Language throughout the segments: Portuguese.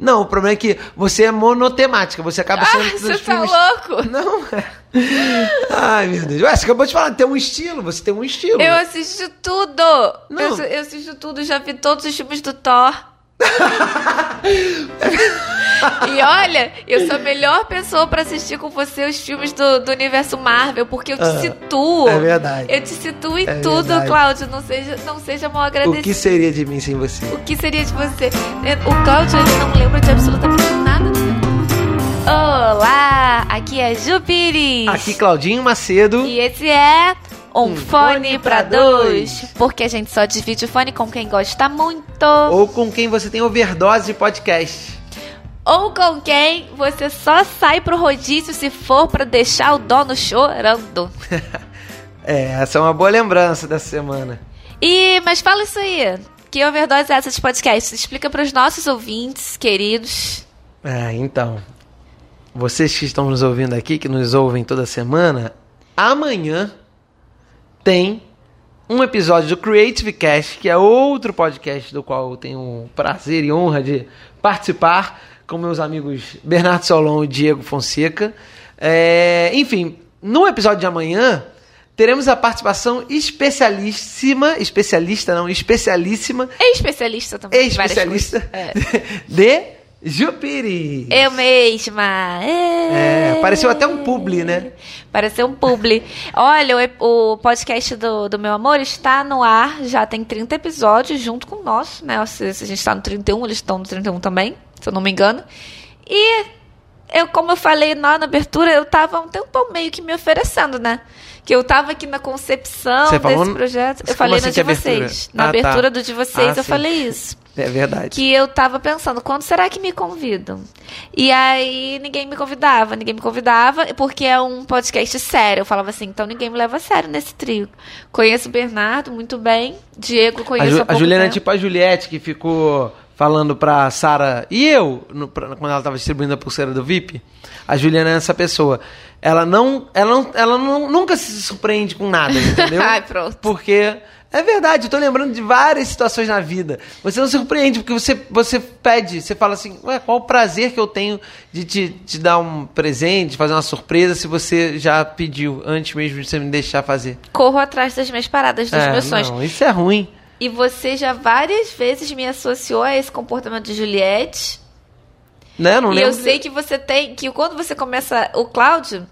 Não, o problema é que você é monotemática, você acaba sendo. Ah, você tá filmes- louco? Não é. Ai, meu Deus. Ué, você acabou de falar, tem um estilo, você tem um estilo. Eu assisto tudo. Não. Eu, eu assisto tudo, já vi todos os filmes do Thor. E olha, eu sou a melhor pessoa pra assistir com você os filmes do, do universo Marvel, porque eu te Ah, situo. é verdade. Eu te situo em É tudo, verdade. Cláudio. Não seja, não seja mal O agradecido. que seria de mim sem você? O que seria de você? O Cláudio ele não lembra de absolutamente nada do seu Olá, aqui é Jupiri. Aqui, Claudinho Macedo. E esse é um, Um fone, pra dois. dois. Porque a gente só divide o fone com quem gosta muito. Ou com quem você tem overdose de podcast. Ou com quem você só sai pro rodízio se for pra deixar o dono chorando. É, essa é uma boa lembrança dessa semana. E, mas fala isso aí. Que overdose é essa de podcast? Explica pros nossos ouvintes, queridos. É, então. Vocês que estão nos ouvindo aqui, que nos ouvem toda semana, amanhã tem um episódio do Creative Cast, que é outro podcast do qual eu tenho o prazer e honra de participar com meus amigos Bernardo Solon e Diego Fonseca. É, enfim, no episódio de amanhã teremos a participação especialíssima, especialista não, especialíssima, É especialista também. várias especialista. É. de Jupiri. Eu mesma. É, pareceu até um publi, né? Pareceu um publi. Olha, o, o podcast do, do Meu Amor está no ar, já tem 30 episódios junto com o nosso, né? Se, se a gente está no 31, eles estão no 31 também, se eu não me engano. E eu, como eu falei lá na abertura, eu tava um tempão meio que me oferecendo, né? Que eu tava aqui na concepção Você desse falou no- projeto. Eu falei assim na que de abertura? vocês. Na Ah, tá. abertura do de vocês, Ah, eu sim. falei isso É verdade. que eu tava pensando, quando será que me convidam? E aí ninguém me convidava, ninguém me convidava, porque é um podcast sério. Eu falava assim, então ninguém me leva a sério nesse trio. Conheço o Bernardo muito bem, Diego A, conheço Ju- há a Juliana é tipo a Juliette que ficou falando pra Sara e eu, no- pra- quando ela tava distribuindo a pulseira do VIP. A Juliana é essa pessoa. Ela não, ela não, ela não- nunca se surpreende com nada, entendeu? Ai, pronto. Porque é verdade, eu tô lembrando de várias situações na vida. Você não se surpreende, porque você, você pede, você fala assim, ué, qual o prazer que eu tenho de te, te dar um presente, fazer uma surpresa, se você já pediu antes mesmo de você me deixar fazer. Corro atrás das minhas paradas, dos É, meus sonhos. Não, isso é ruim. E você já várias vezes me associou a esse comportamento de Juliette. Né? Não e lembro eu sei que você tem, que quando você começa, o Cláudio,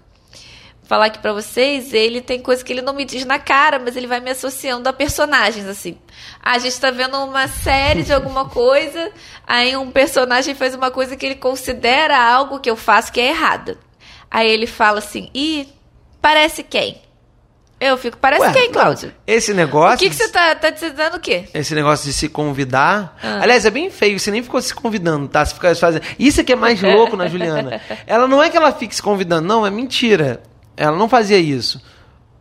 falar aqui pra vocês, ele tem coisa que ele não me diz na cara, mas ele vai me associando a personagens, assim. Ah, a gente tá vendo uma série de alguma coisa, aí um personagem faz uma coisa que ele considera algo que eu faço que é errado. Aí ele fala assim, ih, parece quem? Eu fico, parece Ué, quem, Cláudio? Esse negócio. O que, que você tá, tá dizendo o quê? Esse negócio de se convidar. Ah. Aliás, é bem feio, você nem ficou se convidando, tá? Você fica fazendo. Isso é que é mais louco na Juliana. Ela não é que ela fique se convidando, não, é mentira. Ela não fazia isso.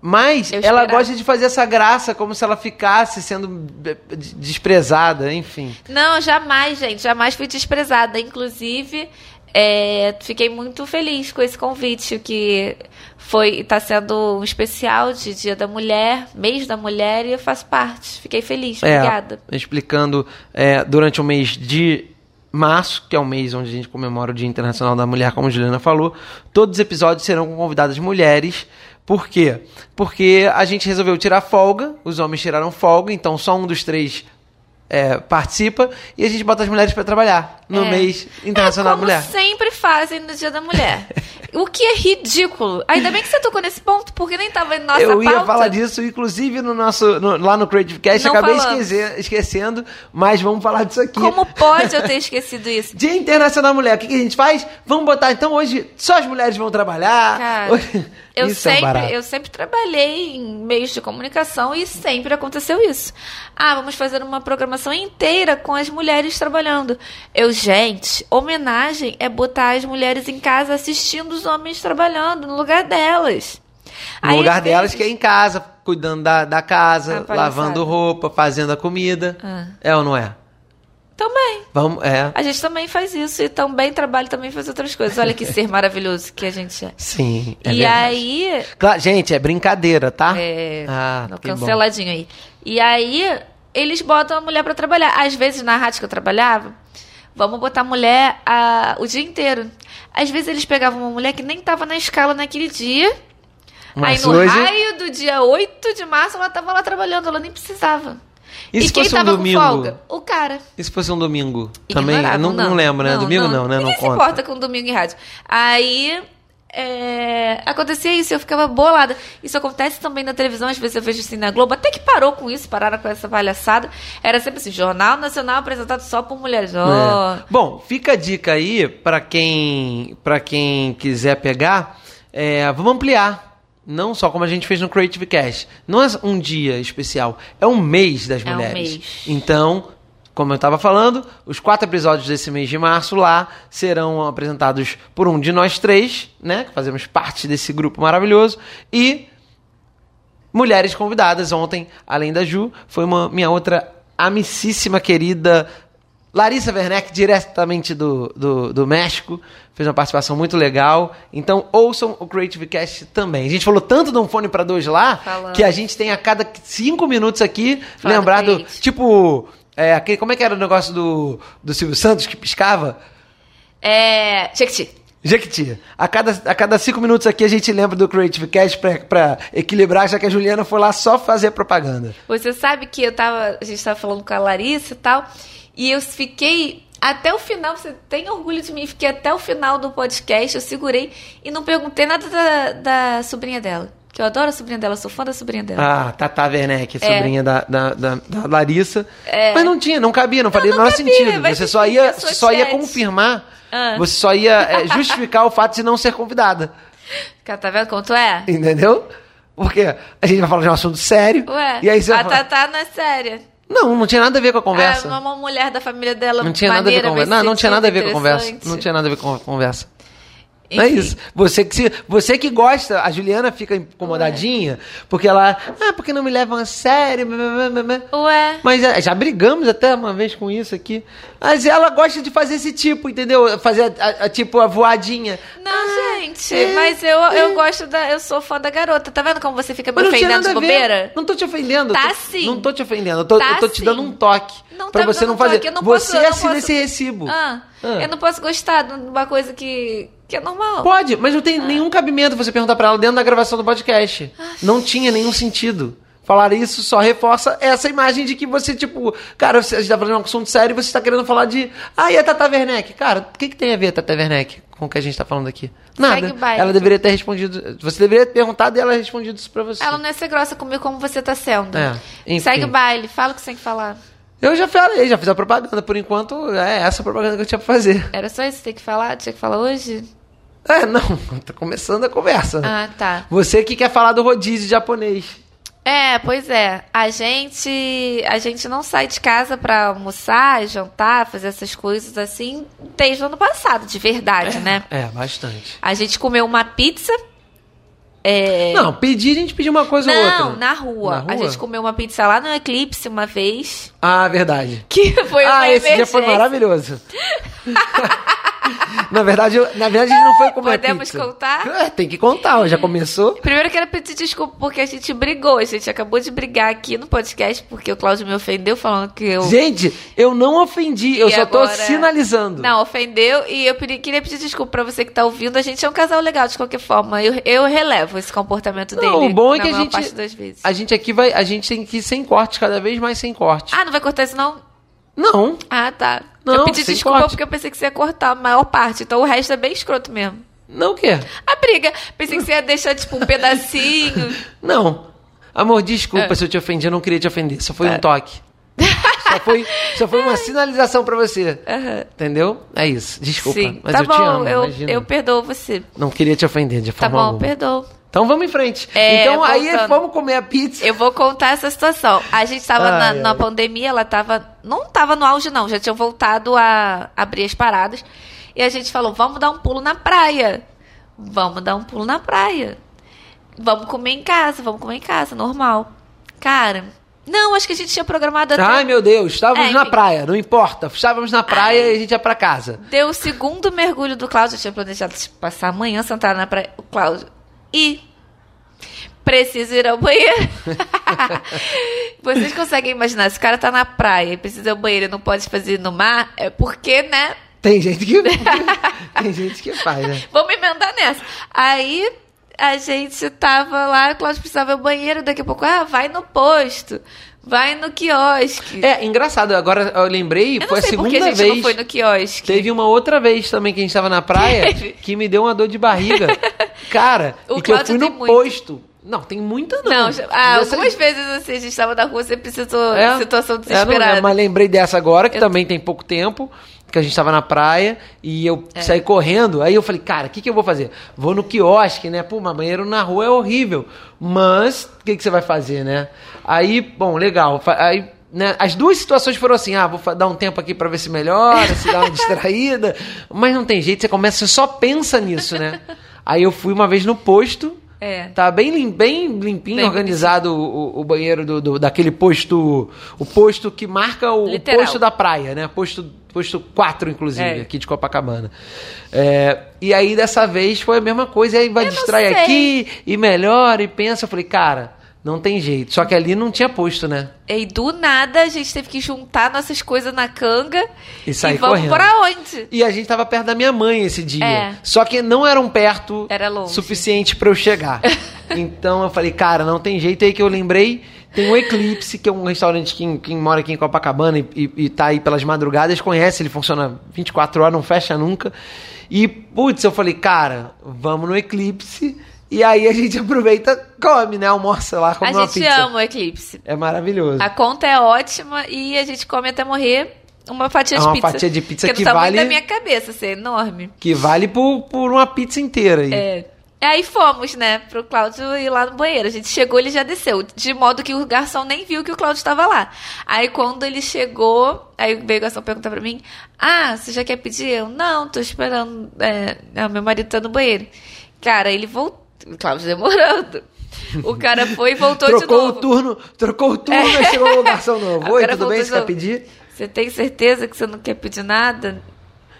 Mas ela gosta de fazer essa graça como se ela ficasse sendo eh, desprezada, enfim. Não, jamais, gente. Jamais fui desprezada. Inclusive, é, fiquei muito feliz com esse convite, que foi está sendo um especial de Dia da Mulher, mês da mulher, e eu faço parte. Fiquei feliz. É, Obrigada. explicando é, durante o mês de março, que é o mês onde a gente comemora o Dia Internacional da Mulher, como a Juliana falou, todos os episódios serão com convidadas mulheres. Por quê? Porque a gente resolveu tirar folga, os homens tiraram folga, então só um dos três é, participa e a gente bota as mulheres para trabalhar no É. mês Internacional é como Mulher. sempre fazem no Dia da Mulher. o que é ridículo. Ainda bem que você tocou nesse ponto, porque nem tava em nossa Eu ia pauta. falar disso, inclusive, no nosso, no- lá no Creative Cast, Não acabei esquecer- esquecendo, mas vamos falar disso aqui. Como pode eu ter esquecido isso? Dia Internacional da Mulher, o que, que a gente faz? Vamos botar, então, hoje só as mulheres vão trabalhar. Cara, Hoje- Eu Isso é um sempre, eu sempre trabalhei em meios de comunicação e sempre aconteceu isso. Ah, vamos fazer uma programação inteira com as mulheres trabalhando. Eu, gente, homenagem é botar as mulheres em casa assistindo os homens trabalhando no lugar delas. No Aí, lugar delas, vezes- que é em casa, cuidando da, da casa, lavando roupa, fazendo a comida. Ah. É ou não é? Também. Vamos, é. A gente também faz isso e também trabalha também faz outras coisas. Olha que ser maravilhoso que a gente é. Sim, é e verdade. aí, Claro, gente, é brincadeira, tá? É, Ah, que bom. canceladinho aí. E aí, eles botam a mulher pra trabalhar. Às vezes, na rádio que eu trabalhava, vamos botar mulher a, o dia inteiro. Às vezes eles pegavam uma mulher que nem tava na escala naquele dia. Mas aí no hoje- raio do dia 8 de março ela tava lá trabalhando, ela nem precisava. E E, se quem fosse um tava domingo? com folga? O cara. E se fosse um domingo? Também? Ignoravam, Não, não lembro, né? domingo não, né? Não se conta. importa com domingo em rádio. Aí é, acontecia isso, eu ficava bolada. Isso acontece também na televisão, às vezes eu vejo assim na Globo, até que parou com isso, pararam com essa palhaçada. Era sempre assim, Jornal Nacional apresentado só por mulheres. Ó, É. Bom, fica a dica aí pra quem, pra quem quiser pegar. É, vamos ampliar. Não só como a gente fez no Creative Cast. Não é um dia especial, é um mês das É um mulheres. mês. Então, como eu estava falando, os quatro episódios desse mês de março lá serão apresentados por um de nós três, né? Que fazemos parte desse grupo maravilhoso. E mulheres convidadas ontem, além da Ju, foi uma minha outra amicíssima querida Larissa Werneck, diretamente do, do, do México. Fez uma participação muito legal. Então ouçam o Creative Cast também. A gente falou tanto de um fone para dois lá Falamos. que a gente tem a cada cinco minutos aqui Fala do lembrado, tipo, é, aquele, como é que era o negócio do, do Silvio Santos que piscava? É. Jequiti. Jequiti. A cada, a cada cinco minutos aqui a gente lembra do Creative Cast pra, pra equilibrar, já que a Juliana foi lá só fazer propaganda. Você sabe que eu tava. A gente tava falando com a Larissa e tal. E eu fiquei até o final. Você tem orgulho de mim? Fiquei até o final do podcast. Eu segurei e não perguntei nada da, da sobrinha dela. Que eu adoro a sobrinha dela, sou fã da sobrinha dela. Ah, Tata Werneck, É. sobrinha da, da, da, da Larissa. Mas não tinha, não cabia, não faria o não menor cabia, sentido. Você só ia, só ia confirmar, Ah. você só ia é, justificar o fato de não ser convidada. Cara, tá vendo tu é? Entendeu? Porque a gente vai falar de um assunto sério. Ué, e aí você a Tatá não é séria. Não, não tinha nada a ver com a conversa. É uma mulher da família dela. Não tinha nada a ver com a maneira, conversa. Não, não tinha nada a ver com a conversa. Não tinha nada a ver com a conversa. Não é Enfim. isso. Você que, se, você que gosta, a Juliana fica incomodadinha, porque ela. Ah, porque não me levam a sério. Ué. Mas é, já brigamos até uma vez com isso aqui. Mas ela gosta de fazer esse tipo, entendeu? Fazer a, a- a- tipo a voadinha. Não, gente, é, mas eu, é. eu gosto da. Eu sou fã da garota. Tá vendo como você fica me ofendendo de bobeira? Não tô te ofendendo. Tá tô- sim. Não tô te ofendendo. Eu tô, Tá eu tô te dando um toque. Não pra tá você não fazer. toque, eu não você posso- assina posso- esse recibo. Ah, Ah. Eu não posso gostar de uma coisa que, que é normal. Pode, mas não tem nenhum cabimento você perguntar pra ela dentro da gravação do podcast. Não tinha nenhum sentido. Falar isso só reforça essa imagem de que você, tipo, cara, você, a gente tá falando de um assunto sério e você tá querendo falar de. Ah, e a Tata Werneck? Cara, o que, que tem a ver a Tata Werneck com o que a gente tá falando aqui? Nada. Ela deveria ter respondido. Você deveria ter perguntado e ela respondido isso pra você. Ela não ia ser grossa comigo como você tá sendo. É, enfim. Segue o baile, fala o que você tem que falar. Eu já falei, já fiz a propaganda. Por enquanto, é essa a propaganda que eu tinha pra fazer. Era só isso que você tem que falar? Tinha que falar hoje? É, não, tá começando a conversa. Ah, tá. Você que quer falar do rodízio japonês. É, pois é. A gente, a gente não sai de casa pra almoçar, jantar, fazer essas coisas assim desde o ano passado, de verdade, né? É, bastante. A gente comeu uma pizza. É... Não, pedir, a gente pediu uma coisa ou Não, outra. na rua. Na rua? A gente comeu uma pizza lá no Eclipse uma vez. Ah, verdade. Que foi uma ah, esse dia foi maravilhoso. na verdade, eu- na verdade, a gente não foi comer Podemos pizza. contar? É, tem que contar, já começou. Primeiro eu quero pedir desculpa porque a gente brigou. A gente acabou de brigar aqui no podcast porque o Cláudio me ofendeu falando que eu. Gente, eu não ofendi, eu E só tô agora- sinalizando. Não, ofendeu e eu pedi- queria pedir desculpa pra você que tá ouvindo. A gente é um casal legal de qualquer forma. Eu, eu relevo esse comportamento Não, dele. o bom é que a gente, parte das vezes. a gente aqui vai, a gente tem que ir sem corte, cada vez mais sem corte. Ah, não vai cortar isso não? Não, Ah, tá. Não, eu pedi desculpa corte. porque eu pensei que você ia cortar a maior parte. Então o resto é bem escroto mesmo. não o quê? A briga. Pensei que você ia deixar, tipo, um pedacinho. Não. Amor, desculpa É. se eu te ofendi, eu não queria te ofender, só foi Tá. um toque. só, foi, só foi uma sinalização pra você. Aham. Entendeu? É isso. Desculpa. Sim. Mas tá eu bom, te amo, eu, imagina. eu perdoo você. Não queria te ofender de Tá forma bom, alguma. perdoo. Então vamos em frente. É, então aí voltando. vamos comer a pizza. Eu vou contar essa situação. A gente tava na, na pandemia, ela tava. Não tava no auge, não. Já tinham voltado a abrir as paradas. E a gente falou: vamos dar um pulo na praia. Vamos dar um pulo na praia. Vamos comer em casa, vamos comer em casa, normal. Cara, não, acho que a gente tinha programado até. Ai, meu Deus, estávamos É, na praia, não importa. Estávamos na praia Ai. e a gente ia pra casa. Deu o segundo mergulho do Cláudio. Eu tinha planejado tipo, passar amanhã sentada na praia. O Cláudio. E. Preciso ir ao banheiro. Vocês conseguem imaginar, se o cara tá na praia e precisa ir ao banheiro e não pode fazer no mar, é porque, né? Tem gente que, tem gente que faz, né? Vamos emendar nessa. Aí a gente tava lá, o Cláudio precisava ir ao banheiro, daqui a pouco, ah, vai no posto. Vai no quiosque. É, engraçado, agora eu lembrei, eu foi a segunda a vez. não foi no quiosque. Teve uma outra vez também que a gente tava na praia Teve. que me deu uma dor de barriga. Cara, O e que eu fui no muito. posto. Não, tem muita não. Não, ah, Dessa- algumas vezes assim, a gente tava na rua, você precisou É, situação é, não desesperada. mas lembrei dessa agora, que Eu- também tem pouco tempo, que a gente tava na praia e eu É. saí correndo. Aí eu falei, cara, o que, que eu vou fazer? Vou no quiosque, né? Pô, mas banheiro na rua é horrível. Mas, o que, que você vai fazer, né? Aí, bom, legal. Aí, né, as duas situações foram assim: ah, vou dar um tempo aqui pra ver se melhora, se dá uma distraída. Mas não tem jeito, você começa, você só pensa nisso, né? Aí eu fui uma vez no posto. É. Tá bem, lim- bem limpinho, Bem organizado o, o banheiro do, do- daquele posto. O posto que marca o, o posto da praia, né? Posto, posto 4, inclusive, É. aqui de Copacabana. É, e aí, dessa vez, foi a mesma coisa. E aí vai Eu não distrai sei. aqui e melhora e pensa. Eu falei, cara, não tem jeito. Só que ali não tinha posto, né? E do nada a gente teve que juntar nossas coisas na canga E sair vamos correndo. pra onde? E a gente tava perto da minha mãe esse dia. É. Só que não eram perto Era longe. suficiente pra eu chegar. então eu falei, cara, não tem jeito. Aí que eu lembrei, tem o Eclipse, que é um restaurante que quem mora aqui em Copacabana e, e, e tá aí pelas madrugadas, conhece, ele funciona 24 horas, não fecha nunca. E, putz, eu falei, cara, vamos no Eclipse. E aí a gente aproveita, come, né? Almoça lá, come A uma gente pizza. ama o Eclipse. É maravilhoso. A conta é ótima e a gente come até morrer uma fatia É de uma pizza. fatia de pizza que, que vale- da minha cabeça, assim, é enorme. Que vale por, por uma pizza inteira aí. É. Aí fomos, né, pro Cláudio ir lá no banheiro. A gente chegou, ele já desceu. De modo que o garçom nem viu que o Cláudio estava lá. Aí quando ele chegou, aí veio o garçom perguntar pra mim: Ah, você já quer pedir? Eu, não, tô esperando. É, ah, meu marido tá no banheiro. Cara, ele voltou. O Cláudio demorando. O cara foi e voltou de trocou novo. o turno, trocou o turno e chegou o garçom novo. Oi, tudo bem? Você de quer pedir? Você tem certeza que você não quer pedir nada?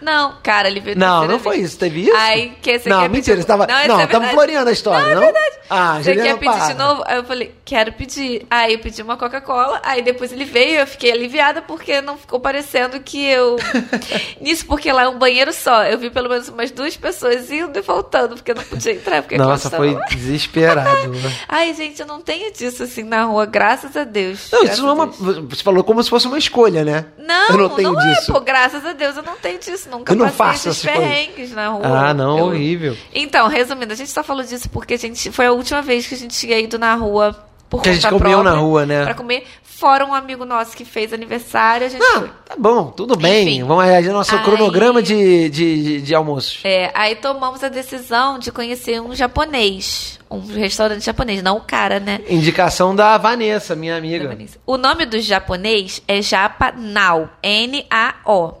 Não, cara, ele veio Não, não foi isso. Teve isso? Aí, que você não, quer mentira, pedir... você tava. Não, Não, é estamos floreando a história, não? Não, é verdade. Ah, Você Juliana, quer pedir para. de novo? Aí eu falei, quero pedir. Aí eu pedi uma Coca-Cola, aí depois ele veio, eu fiquei aliviada porque não ficou parecendo que eu. Nisso, porque lá é um banheiro só. Eu vi pelo menos umas duas pessoas indo e voltando, porque eu não podia entrar. Porque Nossa, foi lá. desesperado. né? Ai, gente, eu não tenho disso assim na rua, graças a Deus. Não, isso não é uma. Você falou como se fosse uma escolha, né? Não, Eu não tenho é, disso. pô, graças a Deus eu não tenho disso. Nunca Eu não passei faço esses essas coisas. perrengues na rua. Ah, não, Eu- horrível. Então, resumindo, a gente só falou disso porque a gente foi a última vez que a gente tinha ido na rua por Que a gente comeu própria na rua, né? Pra comer. Fora um amigo nosso que fez aniversário, a gente Não, foi. tá bom, tudo bem. Enfim. Vamos aí, nosso Aí- cronograma de, de, de, almoços. É, aí tomamos a decisão de conhecer um japonês. Um restaurante japonês, não o cara, né? Indicação da Vanessa, minha amiga. O nome do japonês é Japa Nao, N-A-O.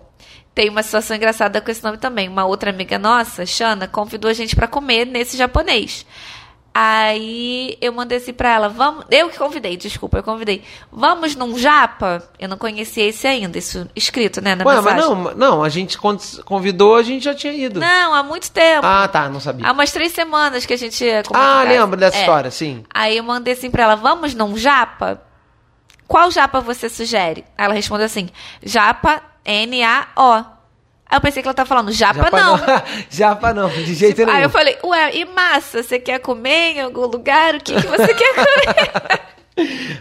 Tem uma situação engraçada com esse nome também. Uma outra amiga nossa, Shana, convidou a gente pra comer nesse japonês. Aí eu mandei assim pra ela, vamos. Eu que convidei, desculpa, eu convidei. Vamos num japa? Eu não conhecia esse ainda, isso escrito, né? Na Ué, mas mensagem. não, não, a gente quando convidou, a gente já tinha ido. Não, há muito tempo. Ah, tá, não sabia. Há umas três semanas que a gente ia Ah, lembro dessa É. história, sim. Aí eu mandei assim pra ela, vamos num japa? Qual japa você sugere? Ela respondeu assim, japa N-A-O. Aí eu pensei que ela tava falando japa, não. Japa não, de jeito nenhum. Aí eu falei, ué, e massa? Você quer comer em algum lugar? O que, que você quer comer?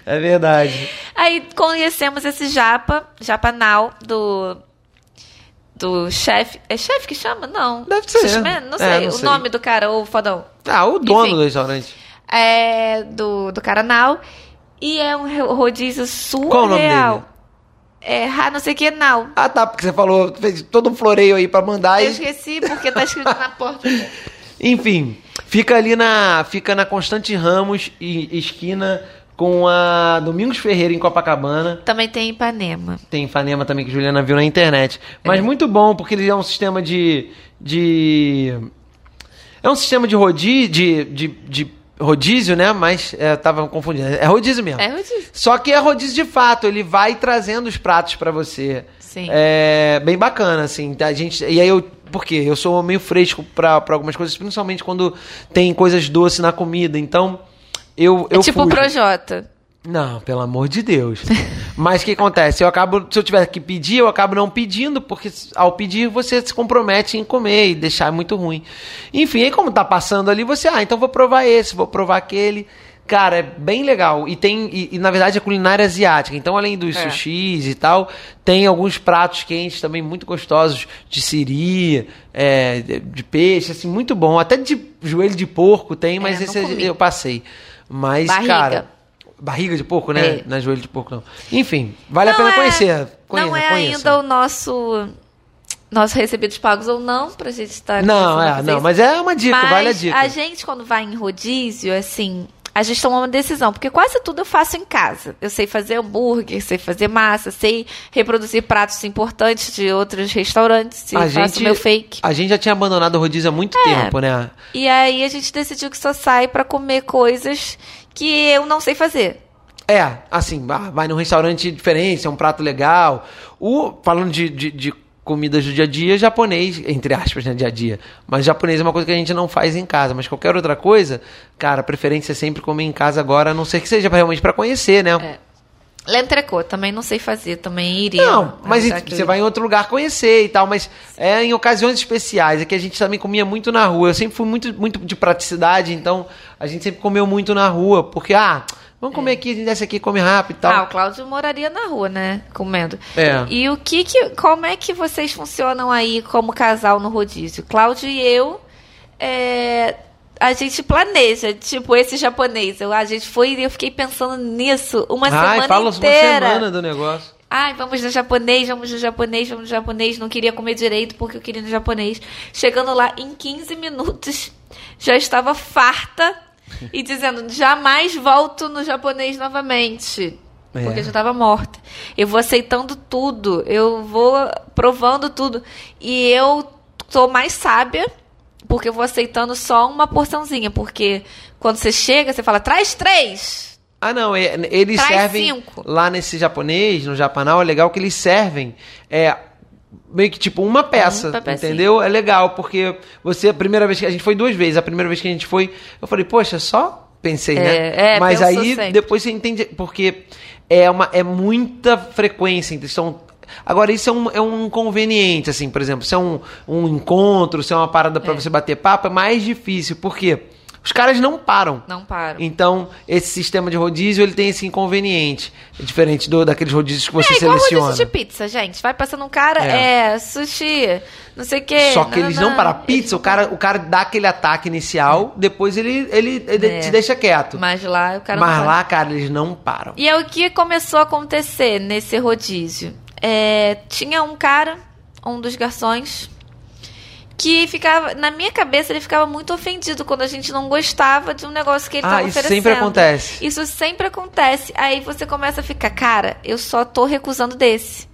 É verdade. Aí conhecemos esse japa, japa now, do... Do chefe. É chefe que chama? Não. Deve ser. Sushman? Não É, sei. não o sei. nome do cara, o fodão. Ah, o dono Enfim. do restaurante. é, do, do Caranal. E é um ro- rodízio surreal. Qual o nome dele? É, ah, não sei o que, não. Ah, tá, porque você falou, fez todo um floreio aí pra mandar Eu e... esqueci porque tá escrito na porta. Enfim, fica ali na... Fica na Constante Ramos, e, esquina com a Domingos Ferreira em Copacabana. Também tem Ipanema. Tem Ipanema também que a Juliana viu na internet. Mas É. muito bom, porque ele é um sistema de. de é um sistema de rodízio, de, de, de rodízio, né? Mas é, tava confundindo. É rodízio mesmo. É rodízio. Só que é rodízio de fato, ele vai trazendo os pratos pra você. Sim. É bem bacana, assim. A gente, e aí eu. Por quê? Eu sou meio fresco pra, pra algumas coisas, principalmente quando tem coisas doces na comida. Então. eu, eu é tipo o fujo. Projota. Não, pelo amor de Deus. Mas o que acontece? Eu acabo, se eu tiver que pedir, eu acabo não pedindo, porque ao pedir você se compromete em comer e deixar muito ruim. Enfim, aí como tá passando ali, você, ah, então vou provar esse, vou provar aquele. Cara, é bem legal. E tem, e, e, na verdade é culinária asiática. Então, além dos É. sushis e tal, tem alguns pratos quentes também muito gostosos de siri, é, de, peixe, assim, muito bom. Até de joelho de porco tem, mas É, esse eu passei. Mas, Barriga. cara. Barriga de porco, né? É. Não é joelho de porco, não. Enfim, vale a Não pena é- conhecer. Conheça, não é conheça. ainda o nosso. Nossos recebidos pagos ou não, pra gente estar. Não, a é, não, isso. mas é uma dica, Mas vale a dica. a gente, quando vai em rodízio, assim, a gente toma uma decisão, porque quase tudo eu faço em casa. Eu sei fazer hambúrguer, sei fazer massa, sei reproduzir pratos importantes de outros restaurantes, e A faço gente- meu fake. A gente já tinha abandonado o rodízio há muito É. tempo, né? E aí a gente decidiu que só sai pra comer coisas que eu não sei fazer. É, assim, vai num restaurante diferente, é um prato legal. O, falando de, de, de comidas do dia a dia, japonês, entre aspas, né, dia a dia. Mas japonês é uma coisa que a gente não faz em casa. Mas qualquer outra coisa, cara, a preferência é sempre comer em casa agora, a não ser que seja realmente pra conhecer, né? É. L'entrecô, também não sei fazer, também iria. Não, mas que você vai em outro lugar conhecer e tal, mas é em ocasiões especiais, é que a gente também comia muito na rua. Eu sempre fui muito, muito de praticidade, então a gente sempre comeu muito na rua, porque, ah, vamos comer aqui, a gente desce aqui come rápido e tal. Ah, o Cláudio moraria na rua, né? Comendo. É. E o que que. Como é que vocês funcionam aí como casal no rodízio? Cláudio e eu. é, a gente planeja, tipo, esse japonês. Eu, a gente foi e eu fiquei pensando nisso uma Ai, semana fala inteira. uma semana do negócio. Ai, vamos no japonês, vamos no japonês, vamos no japonês. Não queria comer direito porque eu queria no japonês. Chegando lá em 15 minutos, já estava farta e dizendo: jamais volto no japonês novamente. É. Porque eu já estava morta. Eu vou aceitando tudo, eu vou provando tudo. E eu sou mais sábia porque eu vou aceitando só uma porçãozinha. Porque quando você chega, você fala: traz três. Ah, não, é- eles Traz servem cinco. lá nesse japonês, no Japanal, é legal que eles servem é meio que tipo uma peça, Uma pecinha. entendeu? É legal porque você a primeira vez que a gente foi duas vezes, a primeira vez que a gente foi, eu falei, poxa, só pensei, né? É, é, Mas aí sempre. depois você entende porque é uma é muita frequência, então são Agora, isso é um, é um inconveniente, assim, por exemplo, se é um, um encontro, se é uma parada pra você bater papo, é mais difícil, porque os caras não param. Não paro. Então, esse sistema de rodízio, ele tem esse inconveniente. É diferente do, daqueles rodízios que você É igual seleciona. rodízio de pizza, gente. Vai passando um cara, É. é, sushi, não sei o quê. Só que eles não nananã. param. Pizza, o cara, o cara dá aquele ataque inicial, depois ele, ele, ele É. te deixa quieto. Mas lá o cara não Mas para. lá, cara, eles não param. E é o que começou a acontecer nesse rodízio. É, tinha um cara, um dos garçons, que ficava. Na minha cabeça, ele ficava muito ofendido quando a gente não gostava de um negócio que ele Ah, estava isso oferecendo. sempre acontece. Isso sempre acontece. Aí você começa a ficar, cara, eu só tô recusando desse.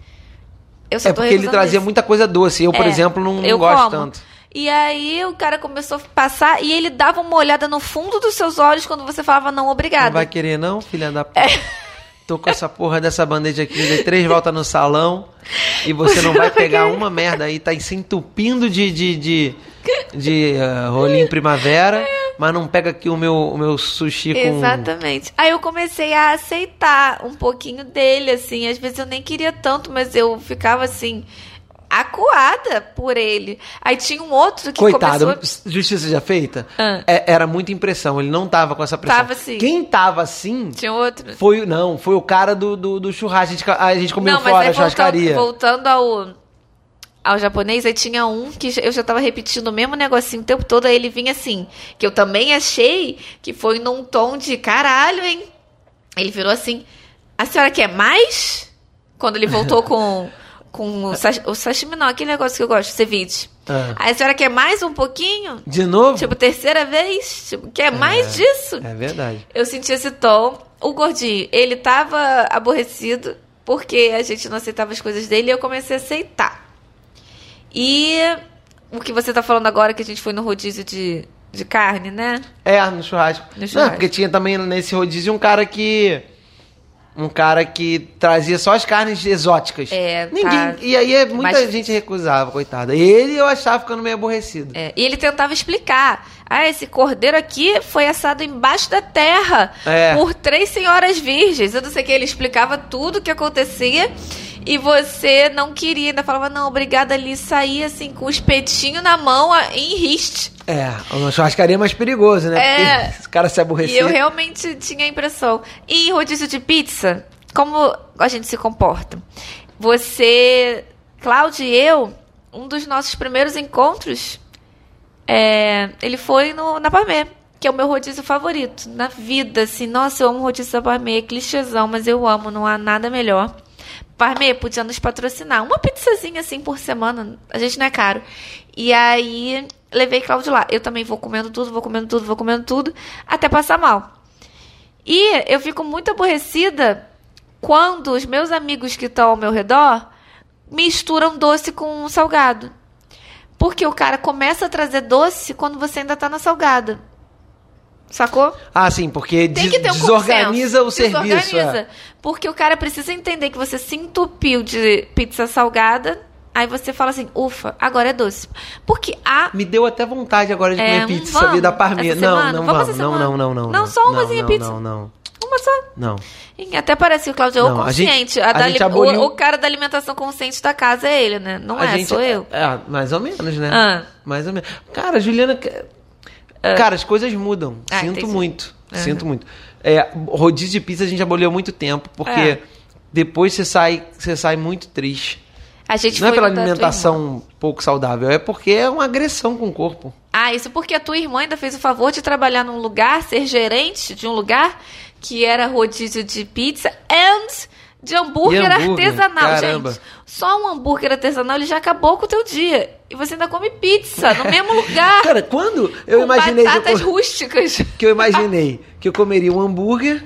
Eu só É tô porque ele trazia desse. muita coisa doce. Eu, por É, exemplo, não, não eu gosto como. tanto. E aí o cara começou a passar e ele dava uma olhada no fundo dos seus olhos quando você falava não, Não obrigado. vai querer, não, filha da p. É. Tô com essa porra dessa bandeja aqui, dei três voltas no salão e você não vai pegar uma merda aí, tá se entupindo de, de, de, de ah, rolinho primavera, mas não pega aqui o meu, o meu sushi com. Exatamente. Aí eu comecei a aceitar um pouquinho dele, assim. Às vezes eu nem queria tanto, mas eu ficava assim, acuada por ele. Aí tinha um outro que Coitado, começou. justiça já feita? Ah. É, era muita impressão, ele não tava com essa pressão. Tava sim. Quem tava assim Tinha outro. foi. Não, foi o cara do, do, do churrasco. A gente, a gente comeu Não, mas fora, aí a churrascaria. voltando, voltando ao, ao japonês, aí tinha um que eu já tava repetindo o mesmo negocinho o tempo todo, aí ele vinha assim, que eu também achei que foi num tom de caralho, hein? Ele virou assim, a senhora quer mais? Quando ele voltou com, com o, sash, o sashimi, não, aquele negócio que eu gosto, ceviche. Ah. Aí a senhora quer mais um pouquinho? De novo? Tipo, terceira vez? Tipo, quer mais disso? É verdade. Eu senti esse tom. O gordinho, ele tava aborrecido porque a gente não aceitava as coisas dele e eu comecei a aceitar. E o que você tá falando agora que a gente foi no rodízio de, de carne, né? É, no churrasco. No Não, churrasco. porque tinha também nesse rodízio um cara que. Um cara que trazia só as carnes exóticas. É, Ninguém. tá. E aí é, muita Mas- gente recusava, coitada. Ele eu achava ficando meio aborrecido. É, e ele tentava explicar. Ah, esse cordeiro aqui foi assado embaixo da terra É. por três senhoras virgens. Eu não sei o que. Ele explicava tudo o que acontecia e você não queria. Ainda falava, não, obrigada ali. Saía assim com o espetinho na mão em riste. É, uma churrascaria mais perigoso, né? É. Porque esse cara se E aborrecia. eu realmente tinha a impressão. E em rodízio de pizza, como a gente se comporta? Você, Cláudio e eu, um dos nossos primeiros encontros, é, ele foi no, na Parmê, que é o meu rodízio favorito. Na vida, assim, nossa, eu amo rodízio da Parmê, é clichêzão, mas eu amo, não há nada melhor. Parmê podia nos patrocinar. Uma pizzazinha assim por semana, a gente não é caro. E aí, levei Cláudio lá. Eu também vou comendo tudo, vou comendo tudo, vou comendo tudo, até passar mal. E eu fico muito aborrecida quando os meus amigos que estão ao meu redor misturam doce com salgado. Porque o cara começa a trazer doce quando você ainda tá na salgada. Sacou? Ah, sim, porque Tem des- que ter um desorganiza consenso. o serviço. Desorganiza. é. Porque o cara precisa entender que você se entupiu de pizza salgada. Aí você fala assim, ufa, agora é doce. Porque a Me deu até vontade agora de É, comer pizza, vamos sabia? Da Parmê. essa Não, não Vamos vamos. Não, não, não, não. Não, só umazinha não, pizza. Não, não, uma só. não. Até parece que o Claudio é o Não, a gente- consciente. A a aboliu- o, o cara da alimentação consciente da casa é ele, né? Não é, gente- sou eu. É, mais ou menos, né? Ah. Mais ou menos. Cara, Juliana. Cara, as coisas mudam. Ah, Sinto entendi. muito. Aham. Sinto muito. É, rodízio de pizza a gente aboliu há muito tempo, porque É. depois você sai, você sai muito triste. A gente Não é pela alimentação pouco saudável, é porque é uma agressão com o corpo. Ah, isso porque a tua irmã ainda fez o favor de trabalhar num lugar, ser gerente de um lugar que era rodízio de pizza and de hambúrguer, hambúrguer, artesanal, caramba. gente. Só um hambúrguer artesanal ele já acabou com o teu dia. E você ainda come pizza no mesmo lugar. Cara, quando eu imaginei que eu, batatas co- rústicas. que eu imaginei que eu comeria um hambúrguer,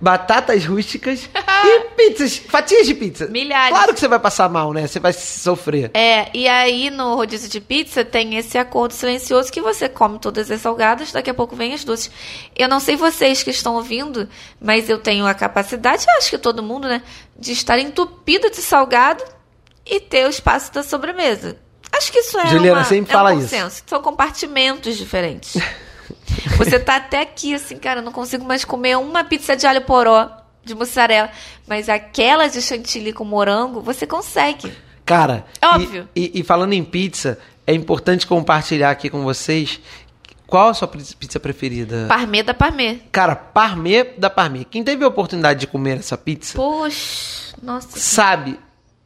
batatas rústicas e pizzas, fatias de pizza. Milhares. Claro que você vai passar mal, né? Você vai sofrer. É, e aí no rodízio de pizza tem esse acordo silencioso que você come todas as salgadas, daqui a pouco vem as doces. Eu não sei vocês que estão ouvindo, mas eu tenho a capacidade, acho que todo mundo, né, de estar entupido de salgado e ter o espaço da sobremesa. Acho que isso é, Juliana uma, sempre é um fala isso. consenso. São compartimentos diferentes. Você tá até aqui, assim, cara, não consigo mais comer uma pizza de alho poró de mussarela. Mas aquela de chantilly com morango, você consegue. Cara, e- Óbvio. E, e falando em pizza, é importante compartilhar aqui com vocês qual a sua pizza pizza preferida. Parmê da parmê. Cara, Parmê da Parmê. Quem teve a oportunidade de comer essa pizza Poxa, nossa. sabe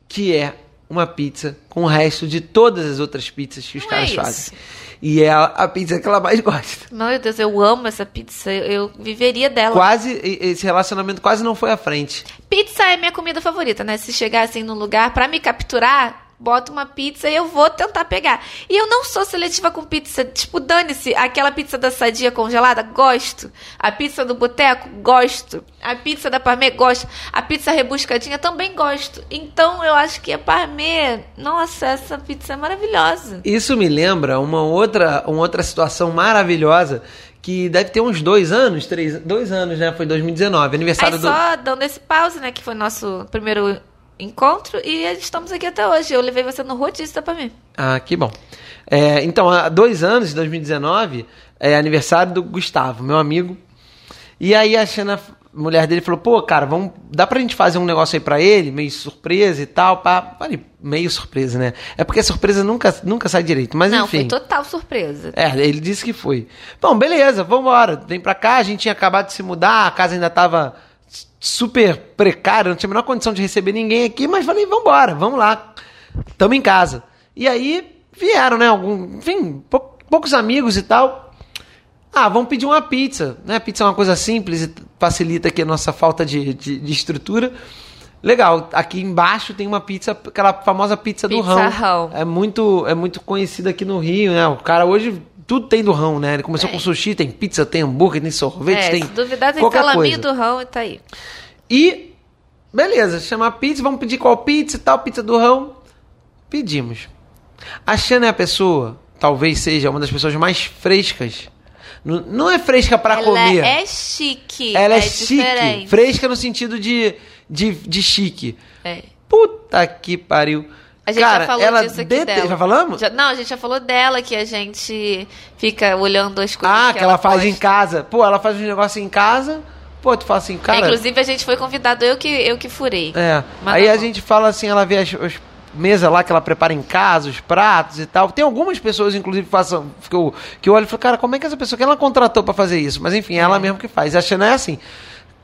que é uma pizza com o resto de todas as outras pizzas que os Não caras é fazem. isso. E é a, a pizza que ela mais gosta. Meu Deus, eu amo essa pizza. Eu, eu viveria dela. Quase, esse relacionamento quase não foi à frente. Pizza é minha comida favorita, né? Se chegar assim num lugar pra me capturar, bota uma pizza e eu vou tentar pegar. E eu não sou seletiva com pizza. Tipo, dane-se. Aquela pizza da sadia congelada, gosto. A pizza do boteco, gosto. A pizza da parmê, gosto. A pizza rebuscadinha, também gosto. Então, eu acho que a parmê... Nossa, essa pizza é maravilhosa. Isso me lembra uma outra, uma outra situação maravilhosa que deve ter uns dois anos, três, dois anos, né? Foi 2019, aniversário Aí do. só dando esse pause, né? Que foi nosso primeiro encontro. E estamos aqui até hoje. Eu levei você no rodízio da parmê. Ah, que bom. É, então, há dois anos, 2019, é aniversário do Gustavo, meu amigo. E aí a Xana, mulher dele, falou: pô, cara, vamos, dá pra gente fazer um negócio aí pra ele, meio surpresa e tal. Pá. Falei, meio surpresa, né? É porque a surpresa nunca, nunca sai direito, mas Não, enfim. foi total surpresa. É, ele disse que foi. Bom, beleza, vambora. Vem pra cá, a gente tinha acabado de se mudar, a casa ainda tava super precária, não tinha a menor condição de receber ninguém aqui, mas falei, vambora, vamos lá. Tamo em casa. E aí vieram, né, algum, enfim, pou- poucos amigos e tal. Ah, vamos pedir uma pizza, né? Pizza é uma coisa simples e facilita aqui a nossa falta de, de, de estrutura. Legal, aqui embaixo tem uma pizza, aquela famosa pizza, do Pizza rão. Rão. É muito, é muito conhecida aqui no Rio, né? O cara hoje tudo tem do rão, né? Ele começou com sushi, tem pizza, tem hambúrguer, tem sorvete, é, tem se duvidar, tem coisa. do rão e tá aí. E beleza, chamar pizza, vamos pedir qual pizza e tal, pizza do rão. Pedimos. A Xana é a pessoa, talvez seja uma das pessoas mais frescas Não, é fresca pra ela comer. é chique. ela é, é chique. diferente. Fresca no sentido de, de, de chique. É. Puta que pariu. A gente Cara, já falou ela disso aqui dete- dela. Já falamos? Já- não, a gente já falou dela que a gente fica olhando as coisas ah, que, ela, faz em posta. casa. Pô, ela faz um negócio em casa. Pô, tu fala assim, cara. É, Inclusive, a gente foi convidado, eu que, eu que furei. É. Mas Aí tá a gente fala assim, ela vê as, as mesas lá que ela prepara em casa, os pratos e tal. Tem algumas pessoas, inclusive, que façam, que eu, que eu olho e falo, cara, como é que essa pessoa que ela contratou pra fazer isso? Mas enfim, ela É. mesmo que faz. A Xana é assim.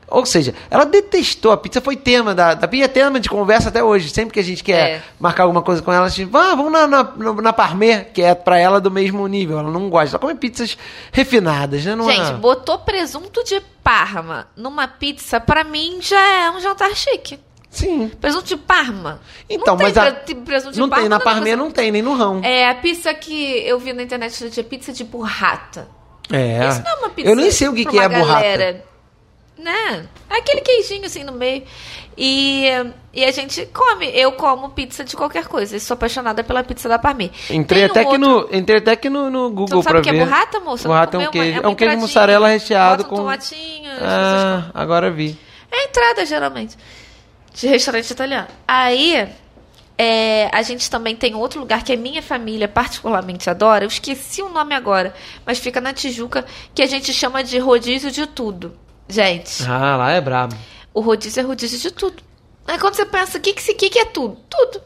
Ou seja, ela detestou a pizza, foi tema da, da pizza, é tema de conversa até hoje. Sempre que a gente quer É. marcar alguma coisa com ela, a gente ah, vamos na, na, na, na Parmê, que é pra ela do mesmo nível. Ela não gosta, ela come pizzas refinadas, né? Não Gente, é... botou presunto de Parma numa pizza, pra mim já é um jantar chique. Sim. Presunto de Parma. Então, não tem mas a- pre- presunto de Não Parma. tem, na mas- não tem, nem no rão. É a pizza que eu vi na internet dia, pizza de burrata. É. Isso não é uma pizza Eu nem sei o que, pra que é burrata. Né? Aquele queijinho assim no meio. E, e a gente come. Eu como pizza de qualquer coisa. Eu sou apaixonada pela pizza da Parmê. Entrei um até, que outro- no, entrei até no, no Google não sabe pra o que ver. é burrata, moça? Burrata é um queijo. uma É um queijo mussarela recheado com. tomatinho. as pessoas Ah, agora vi. É entrada, geralmente. De restaurante italiano. Aí, é, a gente também tem outro lugar que a minha família particularmente adora. Eu esqueci o nome agora, mas fica na Tijuca, que a gente chama de rodízio de tudo. Gente, Ah, lá é brabo. o rodízio é rodízio de tudo. Aí quando você pensa, o que, que, se- que, que é tudo? Tudo.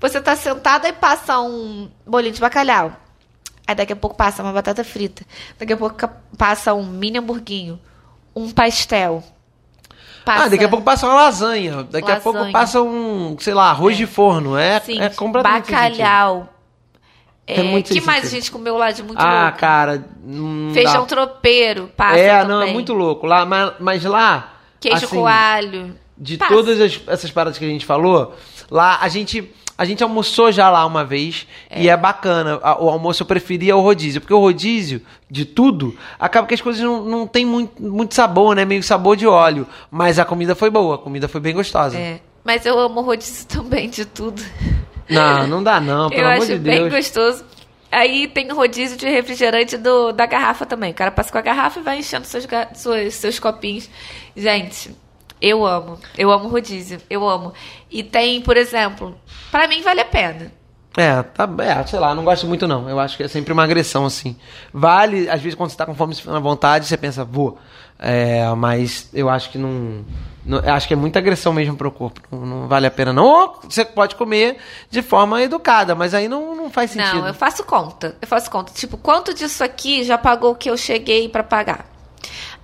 Você tá sentada e passa um bolinho de bacalhau. Aí daqui a pouco passa uma batata frita. Daqui a pouco passa um mini hamburguinho. Um pastel. Passa... Ah, daqui a pouco passa uma lasanha. Daqui a pouco Lasanha. passa um, sei lá, arroz de forno. É, Sim, é completamente bacalhau. É É, muito que mais a gente comeu lá de muito Ah, louco? cara. não Feijão dá. tropeiro, passa É, também. não, é muito louco. Lá, mas, mas lá. Queijo assim, coalho. De Passa. todas as- essas paradas que a gente falou, lá a gente. A gente almoçou já lá uma vez e é bacana. A- O almoço eu preferia o rodízio, porque o rodízio de tudo acaba que as coisas não, não tem muito, muito sabor, né? Meio sabor de óleo. Mas a comida foi boa, a comida foi bem gostosa. É. Mas eu amo rodízio também de tudo. Não, não dá não, pelo eu amor acho de bem Deus. gostoso. Aí tem rodízio de refrigerante do, da garrafa também. O cara passa com a garrafa e vai enchendo seus, suas- seus copinhos. Gente, eu amo. Eu amo rodízio. Eu amo. E tem, por exemplo, pra mim vale a pena. É, tá, é, sei lá, não gosto muito não. Eu acho que é sempre uma agressão, assim. Vale, às vezes, quando você tá com fome na vontade, você pensa, vou. É, mas eu acho que não, não- acho que é muita agressão mesmo pro corpo. Não, não vale a pena, não. Ou você pode comer de forma educada, mas aí não, não faz sentido. Não, eu faço conta. Eu faço conta. Tipo, quanto disso aqui já pagou o que eu cheguei pra pagar?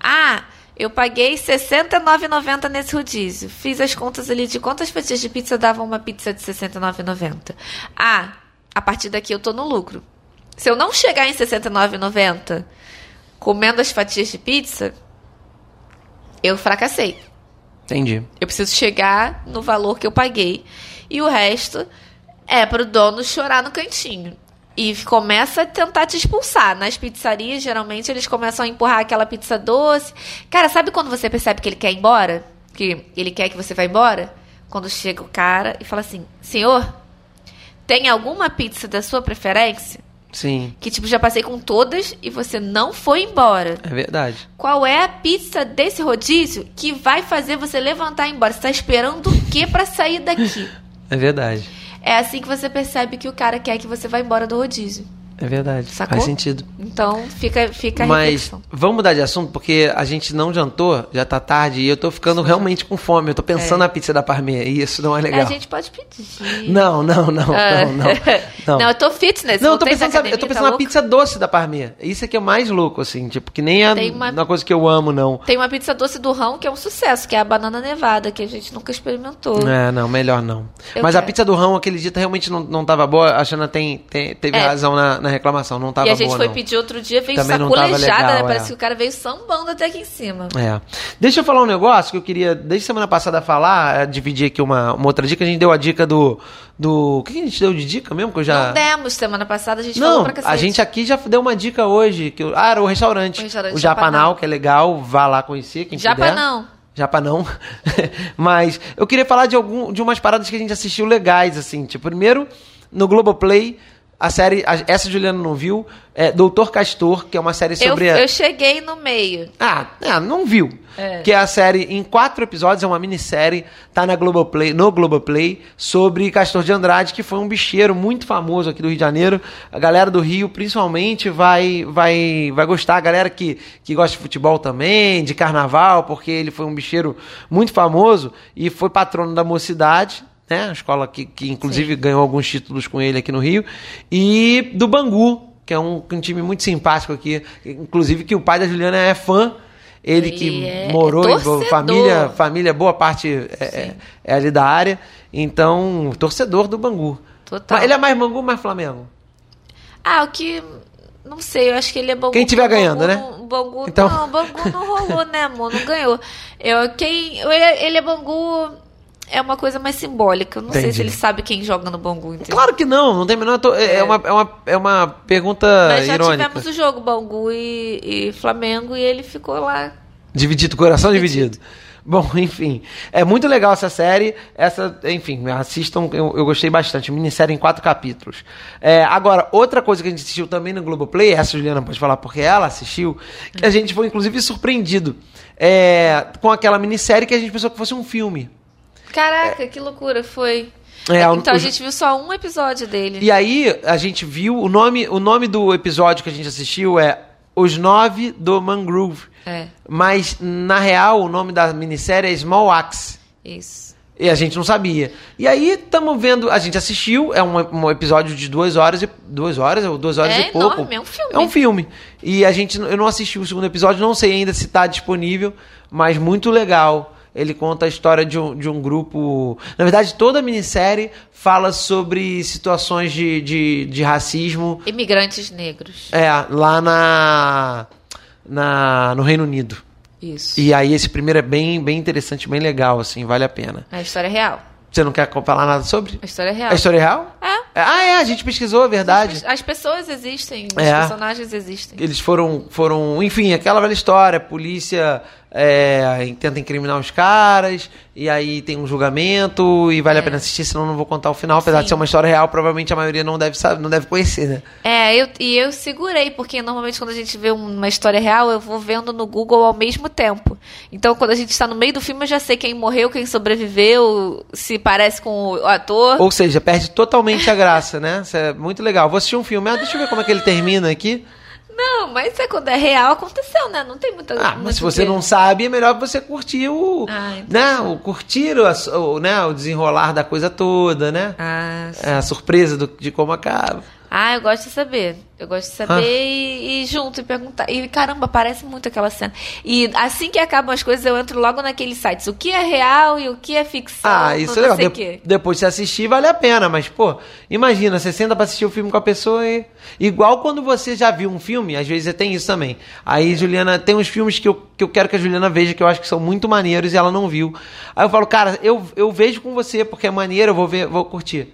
Ah, eu paguei R$ 69,90 nesse rodízio. Fiz as contas ali de quantas fatias de pizza dava uma pizza de R$ 69,90. Ah, a partir daqui eu tô no lucro. Se eu não chegar em R$ 69,90 comendo as fatias de pizza, eu fracassei. Entendi. Eu preciso chegar no valor que eu paguei. E o resto é pro dono chorar no cantinho. E começa a tentar te expulsar. Nas pizzarias, geralmente, eles começam a empurrar aquela pizza doce. Cara, sabe quando você percebe que ele quer ir embora? Que ele quer que você vá embora? Quando chega o cara e fala assim: Senhor, tem alguma pizza da sua preferência? Sim, Que, tipo, já passei com todas e você não foi embora. é verdade. Qual é a pizza desse rodízio que vai fazer você levantar e ir embora? Você tá esperando o que pra sair daqui? É verdade. É assim que você percebe que o cara quer que você vá embora do rodízio. É verdade. Sacou? Faz sentido. Então, fica, fica a Mas reflexão. vamos mudar de assunto, porque a gente não jantou, já tá tarde, e eu tô ficando realmente com fome. Eu tô pensando na pizza da Parmê, e isso não é legal. É, a gente pode pedir. Não, não, não, Ah. não, não. Não, eu tô fitness. Não, eu tô pensando, sabe, eu academia, tô tá pensando na louco? pizza doce da Parmê. Isso é que é mais louco, assim, tipo, que nem a, Tem uma- uma coisa que eu amo, não. Tem uma pizza doce do Rão que é um sucesso, que é a banana nevada, que a gente nunca experimentou. É, não, melhor não. Eu Mas a quero. pizza do Rão, aquele dia, realmente não, não tava boa. A Xana tem, tem- teve É. razão na, na reclamação, não tava e a gente boa, foi não. pedir outro dia, veio Também sacolejada, legal, né? é. Parece que o cara veio sambando até aqui em cima. É. Deixa eu falar um negócio que eu queria, desde semana passada, falar, é, dividir aqui uma, uma outra dica. A gente deu a dica do. do o que a gente deu de dica mesmo? Que eu já. Não demos, semana passada a gente falou Não, pra cacete. a gente aqui já deu uma dica hoje. Que ah, era o restaurante. O restaurante o Japanal, Japanal. que é legal. Vá lá conhecer, quem Japa puder. Japa não. Mas eu queria falar de, algum, de umas paradas que a gente assistiu legais, assim. Tipo, primeiro, no Globoplay, a série, a- essa Juliana não viu, é Doutor Castor, que é uma série Eu, sobre... a- eu cheguei no meio. Ah, é, não viu. É. Que é a série em quatro episódios, é uma minissérie, tá na Globoplay, no Globoplay, sobre Castor de Andrade, que foi um bicheiro muito famoso aqui do Rio de Janeiro. A galera do Rio, principalmente, vai vai vai gostar. A galera que, que gosta de futebol também, de carnaval, porque ele foi um bicheiro muito famoso e foi patrono da mocidade. Né? A escola que, que inclusive ganhou alguns títulos com ele aqui no Rio. E do Bangu, que é um, um time muito simpático aqui. Inclusive que o pai da Juliana é fã. Ele Ele que é morou em família, família, boa parte é, é- é ali da área. Então, torcedor do Bangu. Total. Mas ele é mais Bangu ou mais Flamengo? Ah, o que. Não sei, eu acho que ele é Bangu. Quem tiver Bangu ganhando, né? não- Bangu, Então- Não, Bangu não rolou, né, amor? Não ganhou. Eu, quem, ele, é- ele é Bangu. É uma coisa mais simbólica. Eu não sei Entendi. se ele sabe quem joga no Bangu, entendeu? Claro que não, não tem menor. to- É, é uma, é, uma, é uma pergunta Nós já irônica. tivemos o jogo Bangu e, e Flamengo e ele ficou lá. Dividido, coração dividido. Dividido. Bom, enfim. É muito legal essa série. Essa, enfim, assistam, eu, eu gostei bastante. Minissérie em quatro capítulos. É, agora, outra coisa que a gente assistiu também no Globoplay, essa Juliana pode falar porque ela assistiu, que a gente foi inclusive surpreendido é, com aquela minissérie que a gente pensou que fosse um filme. Caraca, que loucura foi. É, então o- a gente viu só um episódio dele. E aí a gente viu o nome, o nome do episódio que a gente assistiu é Os Nove do Mangrove. É, Mas, na real, o nome da minissérie é Small Axe. isso. E a gente não sabia. E aí, estamos vendo. A gente assistiu, é um, um episódio de duas horas e. Duas horas ou duas horas É e pouco. enorme, é um filme. É um filme. E a gente. Eu não assisti o segundo episódio, não sei ainda se está disponível, mas muito legal. Ele conta a história de um, de um grupo. Na verdade, toda a minissérie fala sobre situações de, de, de racismo Imigrantes negros. é, lá na, na. no Reino Unido. Isso. E aí esse primeiro é bem, bem interessante, bem legal, assim, vale a pena. A história é real. Você não quer falar nada sobre? A história é real. A história é real? É. Ah, é, a gente pesquisou, é verdade. As pessoas existem, os É. personagens existem. Eles foram, foram, enfim, aquela velha história, polícia é, tenta incriminar os caras, e aí tem um julgamento, e vale a É. pena assistir, senão não vou contar o final, apesar de Sim. ser uma história real, provavelmente a maioria não deve saber, não deve conhecer, né? É, eu, e eu segurei, porque normalmente quando a gente vê uma história real, eu vou vendo no Google ao mesmo tempo. Então, quando a gente está no meio do filme, eu já sei quem morreu, quem sobreviveu, se parece com o ator. Ou seja, perde totalmente a graça, né? Isso é muito legal. Vou assistir um filme, ah, deixa eu ver como é que ele termina aqui. Não, mas é quando é real, aconteceu, né? Não tem muita Ah, mas se você não sabe, é melhor você curtir o, Ah, né, o curtir o, o, né, o desenrolar da coisa toda, né? Ah, sim. É, a surpresa do- de como acaba. Ah, eu gosto de saber. Eu gosto de saber e, e junto e perguntar. E caramba, parece muito aquela cena. E assim que acabam as coisas, eu entro logo naqueles sites. O que é real e o que é ficção. Ah, isso é legal. De- depois de você assistir, vale a pena. Mas, pô, imagina, você senta pra assistir o filme com a pessoa e. Igual quando você já viu um filme, às vezes tem isso também. Aí, Juliana, tem uns filmes que eu, que eu quero que a Juliana veja, que eu acho que são muito maneiros e ela não viu. Aí eu falo, cara, eu, eu vejo com você, porque é maneiro, eu vou ver, vou curtir.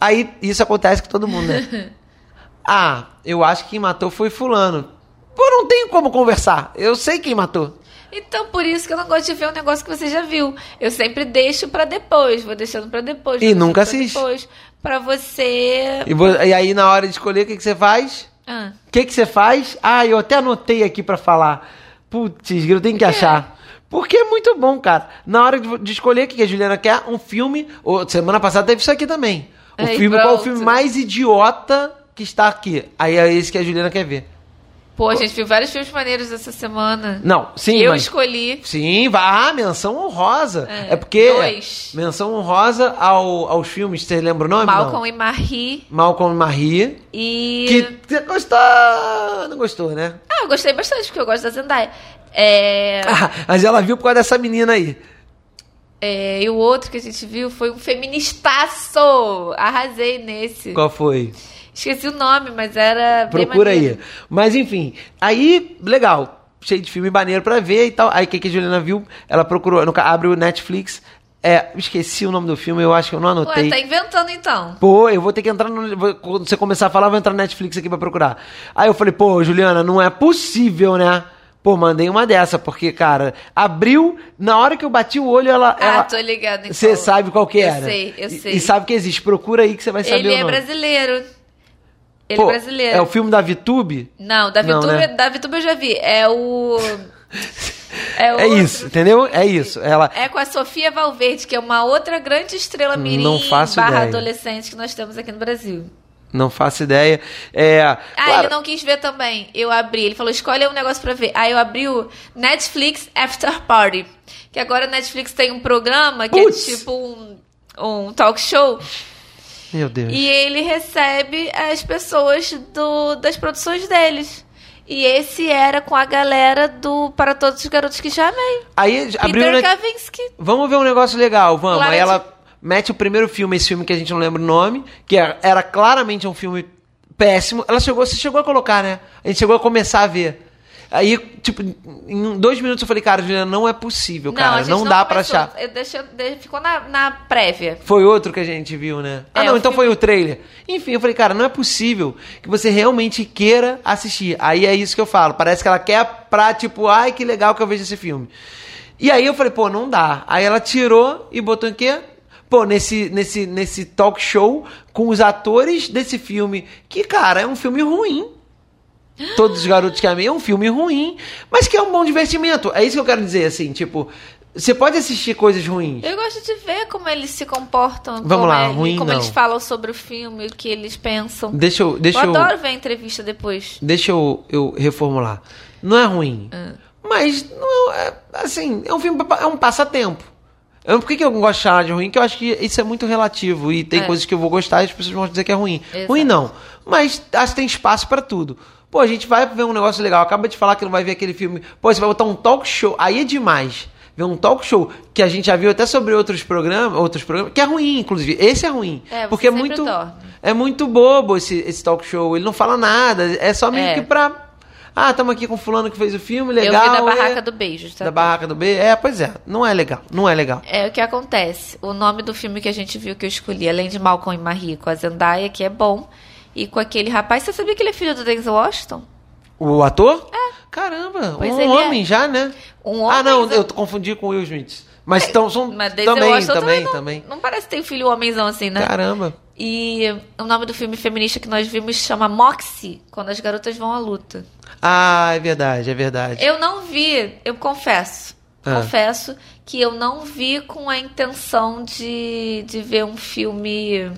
Aí isso acontece com todo mundo, né? ah, eu acho que quem matou foi fulano. Pô, não tenho como conversar. Eu sei quem matou. Então, por isso que eu não gosto de ver um negócio que você já viu. Eu sempre deixo pra depois, vou deixando pra depois. E nunca assiste. Depois, pra você. E, e aí, na hora de escolher, o que, que você faz? Ah, O que, que você faz? Ah, eu até anotei aqui pra falar. Putz, eu tenho que achar. Porque é muito bom, cara. Na hora de, escolher o que que a Juliana quer, um filme. Semana passada teve isso aqui também. O Aí, filme, qual é o filme mais idiota que está aqui? Aí é esse que a Juliana quer ver. Pô, a gente viu vários filmes maneiros essa semana. Não, sim, eu mas. escolhi. Sim. Ah, menção honrosa. É, É, porque. dois. Menção honrosa ao, aos filmes. Você lembra o nome? Malcolm não? e Marie. Malcolm e Marie. E. Que você gostou. Não gostou, né? Ah, eu gostei bastante, porque eu gosto da Zendaya. É, Ah, mas ela viu por causa dessa menina aí. É, e o outro que a gente viu foi um feministaço. Arrasei nesse. Qual foi? Esqueci o nome, mas era. Procura aí. Mas enfim, aí, legal. Cheio de filme maneiro pra ver e tal. Aí o que, que a Juliana viu? Ela procurou, no, abre o Netflix. É, esqueci o nome do filme, eu acho que eu não anotei. Ué, tá inventando então. Pô, eu vou ter que entrar no. vou- Quando você começar a falar, eu vou entrar no Netflix aqui pra procurar. Aí eu falei, pô, Juliana, não é possível, né? Pô, mandei uma dessa, porque, cara, abriu, na hora que eu bati o olho, ela. Ah, ela- tô ligado. Então. Você sabe qual que eu era? sei, eu E- sei. E, sabe que existe. Procura aí que você vai saber Ele o é brasileiro. Ele Pô, é brasileiro. É o filme da VTube? Não, da Não, VTube, né? da VTube eu já vi. É o. É, É isso, entendeu? É isso. Ela. É com a Sofia Valverde, que é uma outra grande estrela mirim Não faço barra ideia. adolescente que nós temos aqui no Brasil. Não faço ideia. É. Ah, claro, ele não quis ver também. Eu abri. Ele falou, escolhe um negócio pra ver. Aí eu abri o Netflix After Party. Que agora a Netflix tem um programa que Putz. é tipo um, um talk show. Meu Deus. E ele recebe as pessoas do, das produções deles. E esse era com a galera do Para Todos os Garotos que Já Amei. Aí abriu. Peter né? Kavinsky. Vamos ver um negócio legal, vamos. Aí ela mete o primeiro filme, esse filme que a gente não lembra o nome, que era, era claramente um filme péssimo. Ela chegou, você chegou a colocar, né? A gente chegou a começar a ver. Aí, tipo, em dois minutos eu falei, cara, Juliana, não é possível, a cara. gente Não, dá pra começou. achar. Eu deixei- ficou na, na prévia. Foi outro que a gente viu, né? Ah, É, não, então filme- foi o trailer. Enfim, eu falei, cara, não é possível que você realmente queira assistir. Aí é isso que eu falo. Parece que ela quer pra, tipo, ai, que legal que eu vejo esse filme. E aí eu falei, pô, não dá. Aí ela tirou e botou em quê? Pô, nesse, nesse, nesse talk show com os atores desse filme. Que, cara, é um filme ruim. Todos os garotos que amei é um filme ruim, mas que é um bom divertimento. É isso que eu quero dizer, assim, tipo, você pode assistir coisas ruins. Eu gosto de ver como eles se comportam. Vamos como lá, ele- ruim Como não. eles falam sobre o filme, o que eles pensam. Deixa eu, deixa eu eu, adoro ver a entrevista depois. deixa eu, eu reformular. Não é ruim, Ah. mas não é, assim, é um filme, é um passatempo. Eu, por que, que eu gosto de chamar de ruim? Que eu acho que isso é muito relativo e tem É. coisas que eu vou gostar e as pessoas vão dizer que é ruim. Exato. Ruim não, mas acho que tem espaço pra tudo. Pô, a gente vai ver um negócio legal, acaba de falar que não vai ver aquele filme. Pô, você vai botar um talk show, aí é demais. Ver um talk show que a gente já viu até sobre outros programas, outros programas, que é ruim, inclusive. Esse é ruim. É, porque é muito dorme. é muito bobo esse, esse talk show. Ele não fala nada, é só meio É. que pra ah, estamos aqui com fulano que fez o filme, eu legal. vi da Barraca é- do Beijo. tá? da barraca do B. É, pois é, não é legal, não é legal. É o que acontece. O nome do filme que a gente viu que eu escolhi, além de Malcolm e Marie, com a Zendaya, que é bom, e com aquele rapaz. Você sabia que ele é filho do Denzel Washington? O ator? Caramba, Pois um ele homem é. já, né? Um ah, não, eu confundi com o Will Smith. Mas então são Mas também, Washington também, não, também. Não parece ter filho homenzão assim, né? Caramba. E o nome do filme feminista que nós vimos chama Moxie, quando as garotas vão à luta. Ah, é verdade, é verdade. Eu não vi, eu confesso. Ah. Confesso que eu não vi com a intenção de, de ver um filme.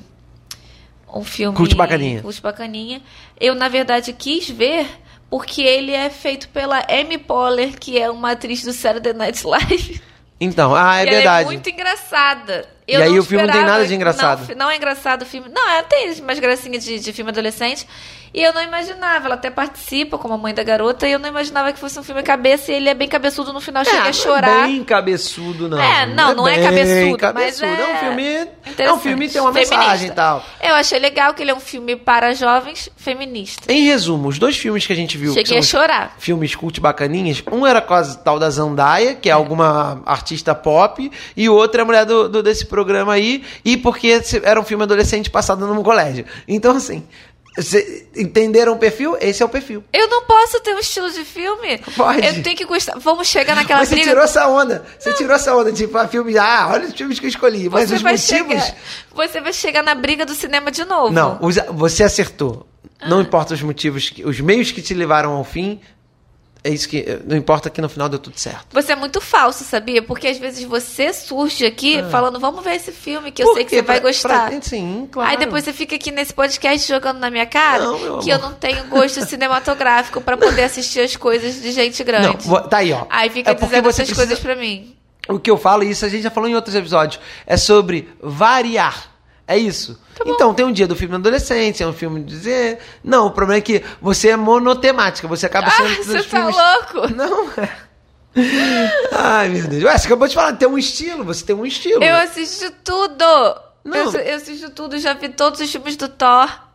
Um filme. Cult bacaninha. Cult bacaninha. Eu, na verdade, quis ver porque ele é feito pela Amy Poehler, que é uma atriz do Saturday Night Live. Então, ah, é E ela verdade. é muito engraçada. E Eu aí não o filme não tem nada de engraçado. Não, não é engraçado o filme. Não, ela tem umas gracinhas de, de filme adolescente. E eu não imaginava. Ela até participa como a mãe da garota. E eu não imaginava que fosse um filme cabeça. E ele é bem cabeçudo no final. Cheguei É, a chorar. Não é bem cabeçudo, não. É, não, não é bem cabeçudo, mas cabeçudo. é um filme. É um filme que tem uma Feminista. mensagem e tal. Eu achei legal que ele é um filme para jovens feminista. Em resumo, os dois filmes que a gente viu. que Cheguei a chorar. filmes cult bacaninhas. Um era a tal da Zandaia, que é, alguma artista pop, e o outro é a mulher do, do- desse programa aí, e porque era um filme adolescente passado num colégio. Então, assim, cê- entenderam o perfil? Esse é o perfil. Eu não posso ter um estilo de filme. Pode. Eu tenho que gostar. Vamos chegar naquela Mas você briga. tirou essa onda. Você tirou essa onda, tipo, a filme. Ah, olha os filmes que eu escolhi. Mas Você os motivos. chegar. Você vai chegar na briga do cinema de novo. Não, você acertou. Ah. Não importa os motivos, os meios que te levaram ao fim. É isso que. Não importa que no final deu tudo certo. Você é muito falso, sabia? Porque às vezes você surge aqui falando, vamos ver esse filme que eu Ah. Sei que você vai Pra- gostar. pra- sim, claro. Aí depois você fica aqui nesse podcast jogando na minha cara Não, que eu não tenho gosto cinematográfico pra poder assistir as coisas de gente grande. Não, tá aí, ó. Aí fica É dizendo essas precisa- coisas pra mim. O que eu falo, e isso a gente já falou em outros episódios, é sobre variar. É isso. Tá então, tem um dia do filme adolescente, é um filme de dizer. Não, o problema é que você é monotemática, você acaba Ah, sendo. você dos tá filmes- louco? Não é. Ai, meu Deus. Ué, você acabou de falar, tem um estilo, você tem um estilo. Eu assisto tudo! Não. Eu, eu assisto tudo, já vi todos os filmes do Thor.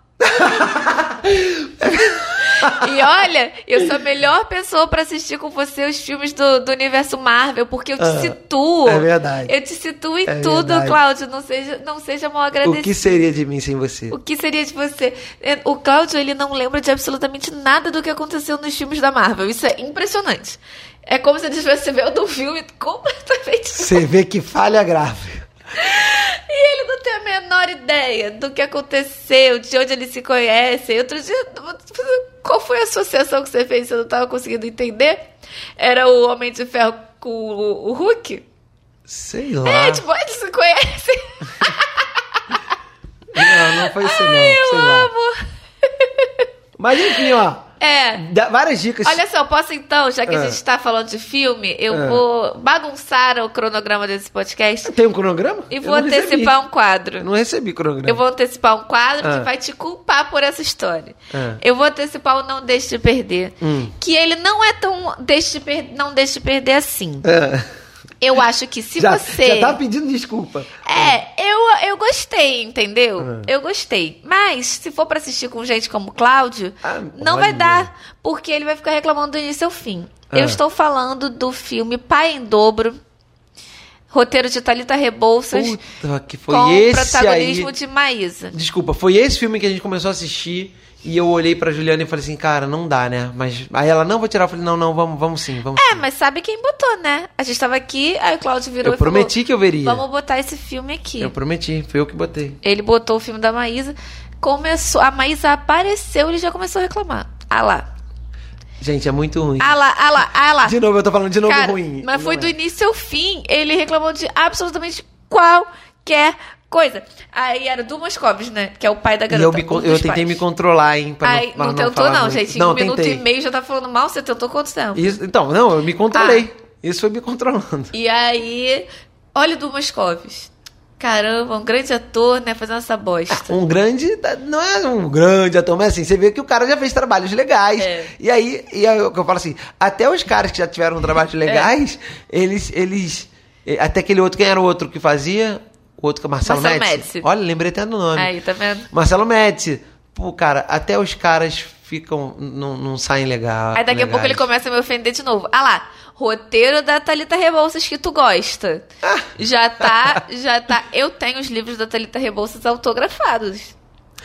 E olha, eu sou a melhor pessoa pra assistir com você os filmes do, do universo Marvel, porque eu te Ah, situo. é verdade. Eu te situo em É tudo, verdade. Cláudio. Não seja, não seja mal O agradecido. que seria de mim sem você? O que seria de você? É, O Cláudio, ele não lembra de absolutamente nada do que aconteceu nos filmes da Marvel. Isso é impressionante. É como se ele tivesse vendo um filme completamente Você vê que falha grave. E ele não tem a menor ideia do que aconteceu, de onde eles se conhecem. Outro dia, qual foi a associação que você fez? Você não estava conseguindo entender? Era o Homem de Ferro com o, o Hulk? Sei lá. É, tipo, eles se conhecem. Não, não foi isso não. Ai, eu sei lá. amo. Mas enfim, ó. É. dá várias dicas. Olha só, posso então, já que a Ah. gente tá falando de filme, eu Ah. vou bagunçar o cronograma desse podcast Tem um cronograma? e vou não recebi. antecipar um quadro. Eu não recebi cronograma. Eu vou antecipar um quadro Ah. que vai te culpar por essa história. Ah. Eu vou antecipar o Não Deixe de Perder. Hum. Que ele não é tão deixe de per... não deixe de perder assim. É. Eu acho que se já, você. já tá pedindo desculpa. É, eu, eu gostei, entendeu? Ah. Eu gostei. Mas, se for pra assistir com gente como Cláudio, Ah, não olha. vai dar, porque ele vai ficar reclamando do início ao fim. Ah. Eu estou falando do filme Pai em Dobro, roteiro de Thalita Rebouças, Puta, que foi com esse protagonismo aí. de Maísa. Desculpa, foi esse filme que a gente começou a assistir e eu olhei pra Juliana e falei assim, cara, não dá, né? Mas aí ela, não, vou tirar. Eu falei, não, não, vamos, vamos sim, vamos É, sim. mas sabe quem botou, né? A gente tava aqui, aí o Cláudio virou Eu e falou, prometi que eu veria. vamos botar esse filme aqui. Eu prometi, foi eu que botei. Ele botou o filme da Maísa, começou, a Maísa apareceu, ele já começou a reclamar. Ah lá, Gente, é muito ruim. ah lá, ah lá, ah lá. De novo, eu tô falando de novo Cara, ruim. Mas foi é. do início ao fim. Ele reclamou de absolutamente qualquer coisa. Aí era do Moscovis, né? Que é o pai da E garota. eu, me um eu tentei pais. me controlar, hein? Pra Aí, pra não, tentou, não, gente. Não, um minuto tentei. e meio já tá falando mal. Você tentou quanto tempo? Isso, então, não, eu me controlei. Ah. Isso foi me controlando. E aí, olha o do Moscovis. Caramba, um grande ator, né? Fazendo essa bosta. Um grande. Não é um grande ator, mas assim, você vê que o cara já fez trabalhos legais. É. E aí, e aí o que eu falo assim, até os caras que já tiveram trabalhos legais, eles. eles eh, até aquele outro, quem era o outro que fazia? O outro que é Marcelo, Marcelo Médici. Médici. Olha, lembrei até do nome. Aí, tá vendo? Marcelo Médici. Pô, cara, até os caras ficam. Não, não saem legal. Aí daqui a pouco ele legais. começa a me ofender de novo. Ah lá, roteiro da Thalita Rebouças que tu gosta. Ah. Já tá, já tá. Eu tenho os livros da Thalita Rebouças autografados.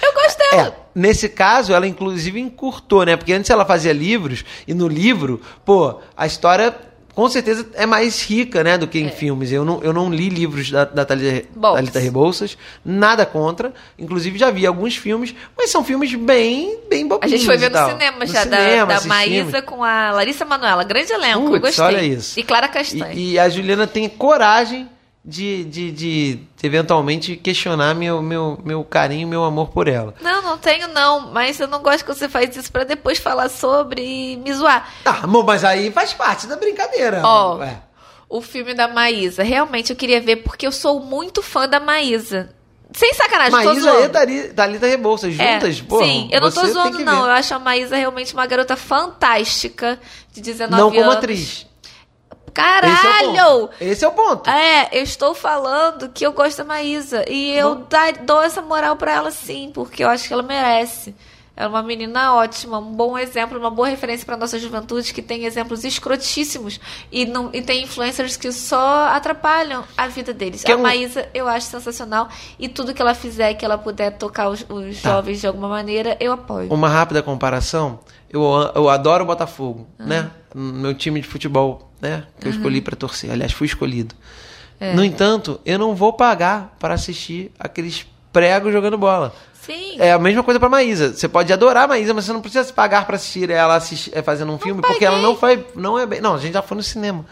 Eu gosto dela. É, nesse caso, ela inclusive encurtou, né? Porque antes ela fazia livros, e no livro, pô, a história com certeza é mais rica, né, do que em filmes. Eu não, eu não li livros da, da Thalita, Rebouças, nada contra. Inclusive já vi alguns filmes, mas são filmes bem, bem A bobinhos gente foi ver no cinema No já, cinema, da, da. Maísa com a Larissa Manoela. Grande elenco, eu Putz, gostei. olha isso. E Clara Castanha. E, e a Juliana tem coragem de, de, de eventualmente questionar meu, meu, meu carinho, meu amor por ela. Não, não tenho não, mas eu não gosto que você faz isso pra depois falar sobre e me zoar. Ah, amor, mas aí faz parte da brincadeira. Ó. É. o filme da Maísa, realmente eu queria ver porque eu sou muito fã da Maísa. Sem sacanagem, tô Maísa zoando. e Thalita Rebouças juntas, É. Sim, eu não tô zoando, não. Eu acho a Maísa realmente uma garota fantástica de 19 Não anos. como atriz. É Caralho! ponto. Esse é o ponto. É, eu estou falando que eu gosto da Maísa. E eu dou essa moral pra ela sim, porque eu acho que ela merece. Ela é uma menina ótima, um bom exemplo, uma boa referência pra nossa juventude, que tem exemplos escrotíssimos e, não, e tem influencers que só atrapalham a vida deles. Que é a um- Maísa eu acho sensacional e tudo que ela fizer, que ela puder tocar os, os Tá. jovens de alguma maneira, eu apoio. Uma rápida comparação. Eu, eu adoro o Botafogo, Ah. né? Meu time de futebol, né? Que eu escolhi pra torcer. Aliás, fui escolhido. É. No entanto, eu não vou pagar para assistir aqueles pregos jogando bola. Sim. É a mesma coisa pra Maísa. Você pode adorar a Maísa, mas você não precisa pagar pra assistir ela assistir, é, fazendo um filme, porque ela paguei. não foi, não é bem. Não, a gente já foi no cinema.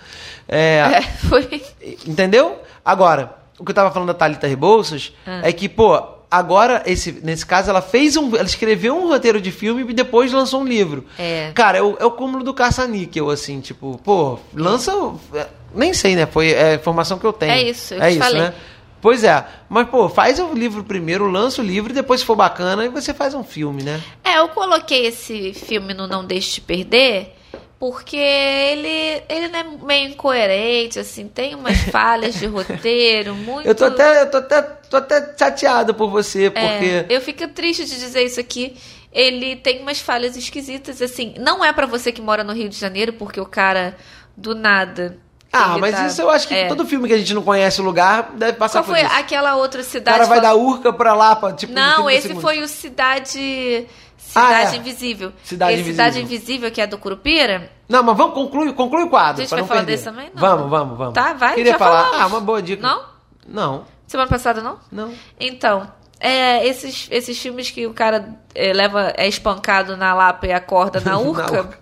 É, É, foi. Entendeu? Agora, o que eu tava falando da Thalita Rebouças Ah. é que, pô, agora, esse, nesse caso, ela fez um. Ela escreveu um roteiro de filme e depois lançou um livro. É. Cara, é o, é o cúmulo do caça-níquel, assim, tipo, pô, lança. é, Nem sei, né? Foi é a informação que eu tenho. É isso, eu é te isso, falei. né? Pois é. Mas, pô, faz o livro primeiro, lança o livro e depois, se for bacana, aí você faz um filme, né? É, eu coloquei esse filme no Não Deixe de Perder porque ele, ele é meio incoerente, assim, tem umas falhas de roteiro, muito... Eu tô até, eu tô até, tô até chateado por você, porque. É, eu fico triste de dizer isso aqui. Ele tem umas falhas esquisitas, assim. Não é pra você que mora no Rio de Janeiro, porque o cara, do nada... Ah, mas tá- isso eu acho que é. todo filme que a gente não conhece o lugar deve passar Qual por foi isso. aquela outra O cidade... cara vai fal- dar urca pra lá, pra, tipo, Não, 30 esse segundos. foi o Cidade... Ah, Cidade é. Invisível. Cidade Esse Cidade Invisível. Invisível, que é do Curupira... Não, mas vamos concluir, conclui o quadro. A gente vai não falar perder. desse também? Não. Vamos, vamos, vamos. Tá, vai, Queria falar. falamos. Ah, uma boa dica. Não? Não. Semana passada não? Não. Então, é, esses, esses filmes que o cara é, leva, é espancado na lapa e acorda na Na urca, urca.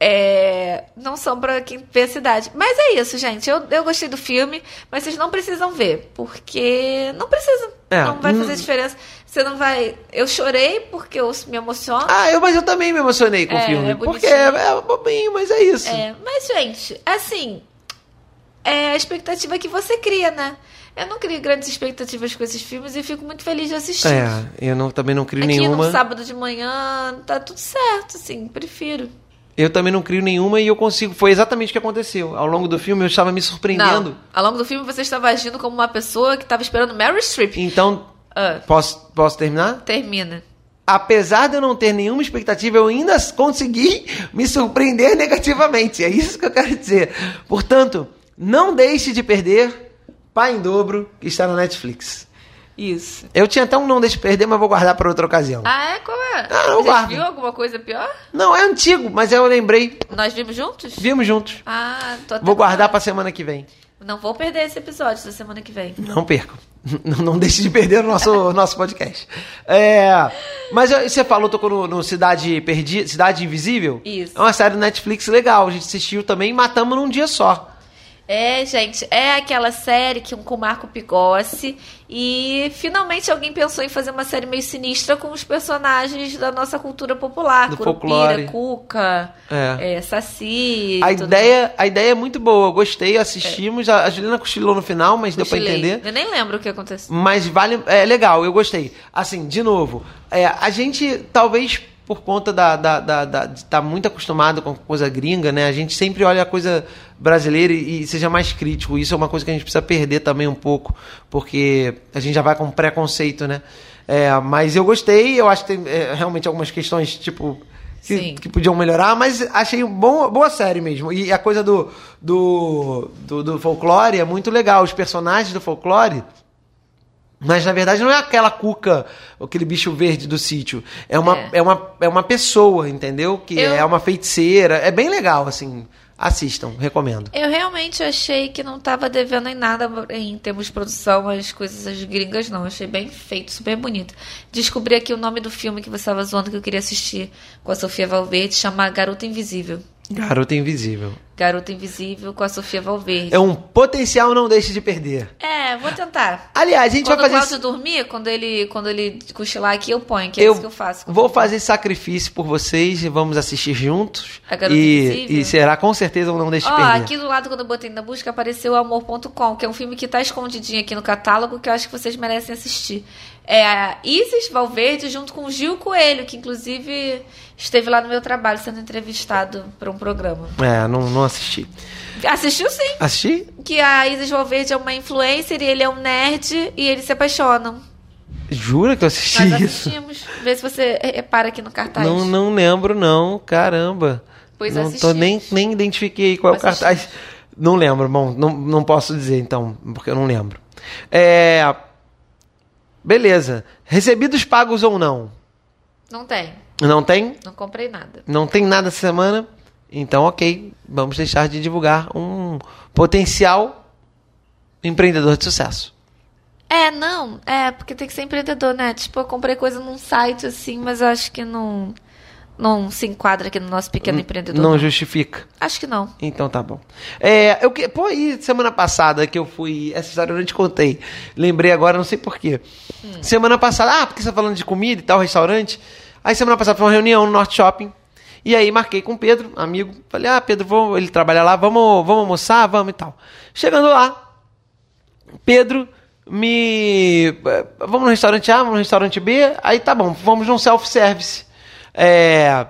É, não são pra quem vê a cidade. Mas é isso, gente. Eu, eu gostei do filme, mas vocês não precisam ver, porque não precisam. É, não vai fazer hum. diferença. Você não vai. Eu chorei porque eu me emociono. Ah, eu, mas eu também me emocionei com É, o filme. é porque é, é bobinho, mas é isso. É, mas, gente, assim, é a expectativa que você cria, né? Eu não crio grandes expectativas com esses filmes e fico muito feliz de assistir. É, eu não, também não crio Aqui nenhuma. no sábado de manhã tá tudo certo, assim, prefiro. Eu também não crio nenhuma e eu consigo. Foi exatamente o que aconteceu. Ao longo do filme eu estava me surpreendendo. Não, ao longo do filme você estava agindo como uma pessoa que estava esperando Mary Streep. Então, Ah, posso, posso terminar? termina. Apesar de eu não ter nenhuma expectativa, eu ainda consegui me surpreender negativamente. É isso que eu quero dizer. Portanto, não deixe de perder Pai em Dobro, que está na Netflix. Isso. Eu tinha até um não deixe de perder, mas vou guardar para outra ocasião. Ah, é? Qual é? Ah, eu Você guardo. viu alguma coisa pior? Não, é antigo, mas eu lembrei. Nós vimos juntos? Vimos juntos. Ah, tô até Vou guardar para semana que vem. Não vou perder esse episódio da semana que vem. Não percam. Não, não deixe de perder o nosso, nosso podcast. É, mas você falou, tocou no, no Cidade Perdida, Cidade Invisível? Isso. É uma série do Netflix legal. A gente assistiu também e matamos num dia só. É, gente, é aquela série que com o Marco Pigossi e finalmente alguém pensou em fazer uma série meio sinistra com os personagens da nossa cultura popular, Do Curupira, folclore. Cuca, É. é, Saci, A tudo ideia, a ideia é muito boa. Gostei, assistimos. A, a Juliana cochilou no final, mas deu pra Cochilei. entender. Eu nem lembro o que aconteceu. Mas vale. É legal, eu gostei. Assim, de novo, é, a gente, talvez por conta da, da, da, da- de estar muito acostumado com coisa gringa, né? A gente sempre olha a coisa brasileira e, e seja mais crítico. Isso é uma coisa que a gente precisa perder também um pouco, porque a gente já vai com preconceito, né? É, mas eu gostei, eu acho que tem é, realmente algumas questões, tipo. Que, que podiam melhorar, mas achei bom, boa série mesmo. E a coisa do, do, do, do folclore é muito legal. Os personagens do folclore mas na verdade não é aquela cuca, aquele bicho verde do sítio. É uma, É. é. uma, é uma pessoa, entendeu? Que Eu- é uma feiticeira. É bem legal, assim. Assistam, recomendo. Eu realmente achei que não tava devendo em nada em termos de produção as coisas as gringas, não. Achei bem feito, super bonito. Descobri aqui o nome do filme que você estava zoando que eu queria assistir com a Sofia Valverde, chama Garota Invisível. Garota Invisível. Garota Invisível com a Sofia Valverde. É um potencial não deixe de perder. É, vou tentar. Aliás, a gente quando vai o fazer. Cláudio dormir, quando ele, quando ele cochilar aqui, eu ponho, que é eu isso que eu faço. vou fazer sacrifício por vocês e vamos assistir juntos. A Garota e, Invisível? e será com certeza um não deixe de Ó, perder. aqui do lado, quando eu botei na busca, apareceu o Amor.com, que é um filme que tá escondidinho aqui no catálogo, que eu acho que vocês merecem assistir. É a Isis Valverde junto com o Gil Coelho, que inclusive esteve lá no meu trabalho sendo entrevistado para um programa. É, não, não assisti. Assistiu sim, Assisti? que a Isis Valverde é uma influencer e ele é um nerd e eles se apaixonam. Jura que eu assisti Nós isso? assistimos. Vê se você repara aqui no cartaz. Não, não lembro, não. Caramba. Pois não tô nem, nem identifiquei qual é o cartaz. Não lembro, bom, não, não posso dizer então, porque eu não lembro. É, beleza. Recebidos pagos ou não? Não tem. Não tem? Não comprei nada. Não tem nada essa semana? Então, ok. Vamos deixar de divulgar um potencial empreendedor de sucesso. É, não. É, porque tem que ser empreendedor, né? Tipo, eu comprei coisa num site assim, mas eu acho que não, não se enquadra aqui no nosso pequeno empreendedor. Não não. justifica. Acho que não. Então tá bom. É, eu que, pô, aí semana passada que eu fui. Essa história eu não te contei. Lembrei agora, não sei porquê. Semana passada, ah, porque você tá falando de comida e tal, restaurante. Aí semana passada foi uma reunião no Norte Shopping. E aí marquei com o Pedro, amigo. Falei, ah, Pedro, vou, ele trabalha lá, vamos, vamos almoçar, vamos e tal. Chegando lá, Pedro me. eh, Vamos no restaurante A, vamos no restaurante B. Aí tá bom, vamos num self-service. É.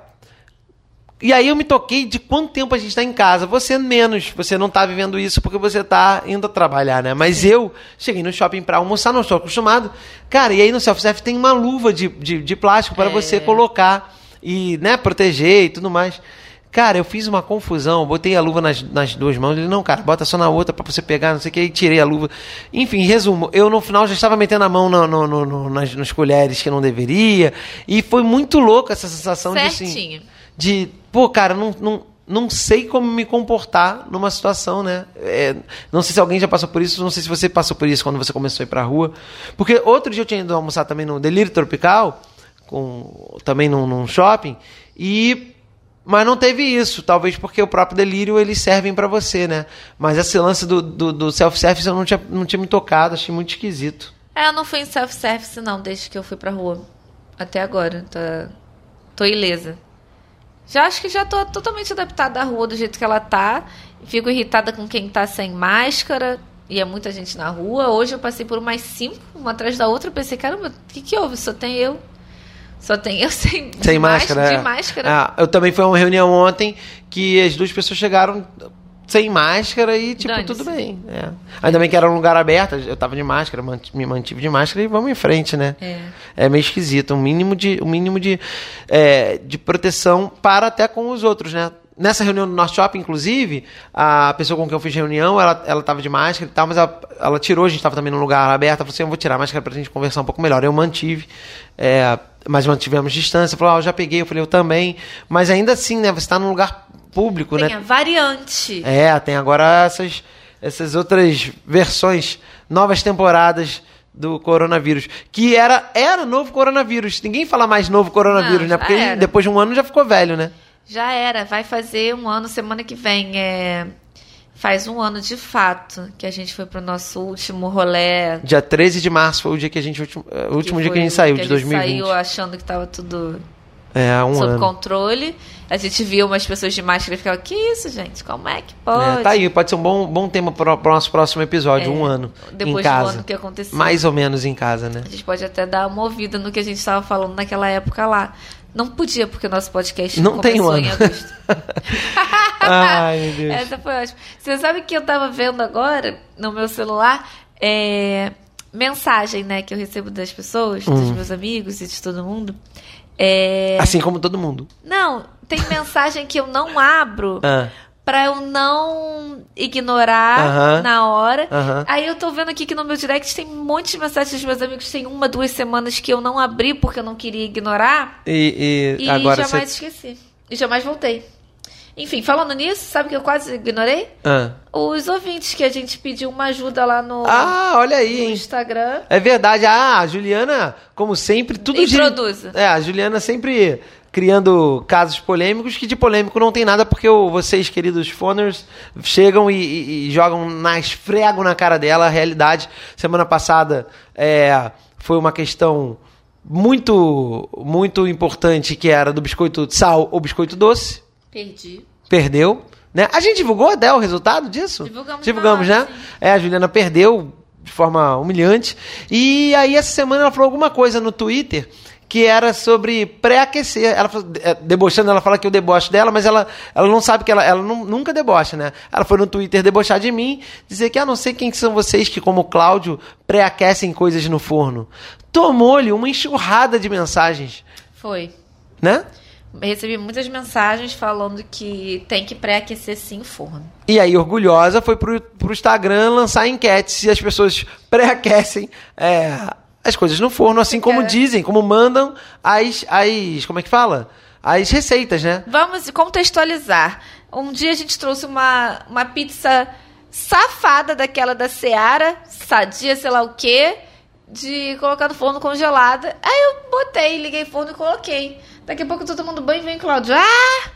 E aí eu me toquei de quanto tempo a gente está em casa. Você menos, você não tá vivendo isso porque você tá indo trabalhar, né? Mas eu cheguei no shopping para almoçar, não estou acostumado. Cara, e aí no self-service tem uma luva de, de, de plástico para É. você colocar e, né, proteger e tudo mais. Cara, eu fiz uma confusão, botei a luva nas, nas duas mãos. Ele, não, cara, bota só na outra para você pegar, não sei o que, e tirei a luva. Enfim, resumo, eu no final já estava metendo a mão no, no, no- no- nas, nas colheres que não deveria. E foi muito louco essa sensação de assim Certinho. de, pô, cara, não, não, não sei como me comportar numa situação, né? É, não sei se alguém já passou por isso, não sei se você passou por isso quando você começou a ir pra rua. Porque outro dia eu tinha ido almoçar também no Delírio Tropical, com, também num, num shopping, e mas não teve isso, talvez porque o próprio delírio eles servem para você, né? Mas esse lance do, do, do self-service eu não tinha, não tinha me tocado, achei muito esquisito. É, eu não fui em self-service não, desde que eu fui pra rua. Até agora, tô, tô ilesa. Já acho que já tô totalmente adaptada à rua do jeito que ela tá. Fico irritada com quem tá sem máscara. E é muita gente na rua. Hoje eu passei por mais cinco, uma atrás da outra. Pensei, caramba, o que, que houve? Só tem eu. Só tem eu sem, Sem máscara. máscara. é. De máscara. Ah, eu também fui a uma reunião ontem que as duas pessoas chegaram sem máscara e, tipo, tudo bem. é. Ainda bem que era um lugar aberto, eu tava de máscara, me mantive de máscara e vamos em frente, né? É. É meio esquisito, um mínimo de, um mínimo de, é, de proteção para até com os outros, né? Nessa reunião do Norte Shopping, inclusive, a pessoa com quem eu fiz reunião, ela, ela tava de máscara e tal, mas ela, ela tirou, a gente tava também num lugar aberto, ela falou assim, eu vou tirar a máscara pra gente conversar um pouco melhor. Eu mantive, é, mas mantivemos distância, falou, ah, eu já peguei, eu falei, eu também. Mas ainda assim, né, você tá num lugar público, Tem né? a variante. É, tem agora essas, essas outras versões, novas temporadas do coronavírus. Que era, era novo coronavírus. Ninguém fala mais novo coronavírus, Não, né? Porque depois de um ano já ficou velho, né? Já era, vai fazer um ano semana que vem. É, faz um ano de fato que a gente foi pro nosso último rolê. Dia 13 de março foi o dia que a gente. último- é, O último dia que a gente saiu, que de a gente 2020. saiu achando que tava tudo É, um sob ano. controle. A gente viu umas pessoas de máscara e ficava, que isso, gente? Como é que pode? É, tá aí, pode ser um bom, bom tema para o nosso próximo episódio, um ano É, Depois em do casa. ano que aconteceu. Mais ou menos em casa, né? A gente pode até dar uma ouvida no que a gente estava falando naquela época lá. Não podia, porque o nosso podcast Não tem um começou em ano. agosto. Ai, meu Deus. Essa foi ótima. Você sabe que eu tava vendo agora no meu celular é, mensagem, né, que eu recebo das pessoas, dos meus amigos e de todo mundo. É, Assim como todo mundo. Não, tem mensagem que eu não abro Ah, pra eu não ignorar Aham. na hora. Aham. Aí eu tô vendo aqui que no meu direct tem um monte de mensagens dos meus amigos, tem uma, duas semanas que eu não abri porque eu não queria ignorar. e, e E agora jamais você. esqueci. E jamais voltei. Enfim, falando nisso, sabe que eu quase ignorei? Ah. Os ouvintes que a gente pediu uma ajuda lá no, Ah, olha aí, no? Instagram. É verdade. Ah, a Juliana, como sempre, tudo gira- Introduza. É, a Juliana sempre criando casos polêmicos, que de polêmico não tem nada, porque o- vocês, queridos phoners, chegam e, e- e jogam, na, esfregam na cara dela a realidade. Semana passada é, foi uma questão muito, muito importante, que era do biscoito de sal ou biscoito doce. Perdi. Perdeu. Né? A gente divulgou até o resultado disso? Divulgamos Divulgamos, né? hora. É, a Juliana perdeu de forma humilhante. E aí, essa semana, ela falou alguma coisa no Twitter que era sobre pré-aquecer. Ela falou- é, debochando, ela fala que eu deboche dela, mas ela, ela não sabe que ela, ela nu- nunca debocha, né? Ela foi no Twitter debochar de mim, dizer que, ah, não sei quem que são vocês que, como o Cláudio, pré-aquecem coisas no forno. Tomou-lhe uma enxurrada de mensagens, Foi. né? Recebi muitas mensagens falando que tem que pré-aquecer sim o forno. E aí, orgulhosa, foi pro, pro Instagram lançar enquetes se as pessoas pré-aquecem é, as coisas no forno, assim como dizem, como mandam as, as. Como é que fala? As receitas, né? Vamos contextualizar. Um dia a gente trouxe uma, uma pizza safada daquela da Seara, sadia, sei lá o quê, de colocar no forno congelada. Aí eu botei, liguei o forno e coloquei. Daqui a pouco todo mundo banho e vem Cláudio. Ah!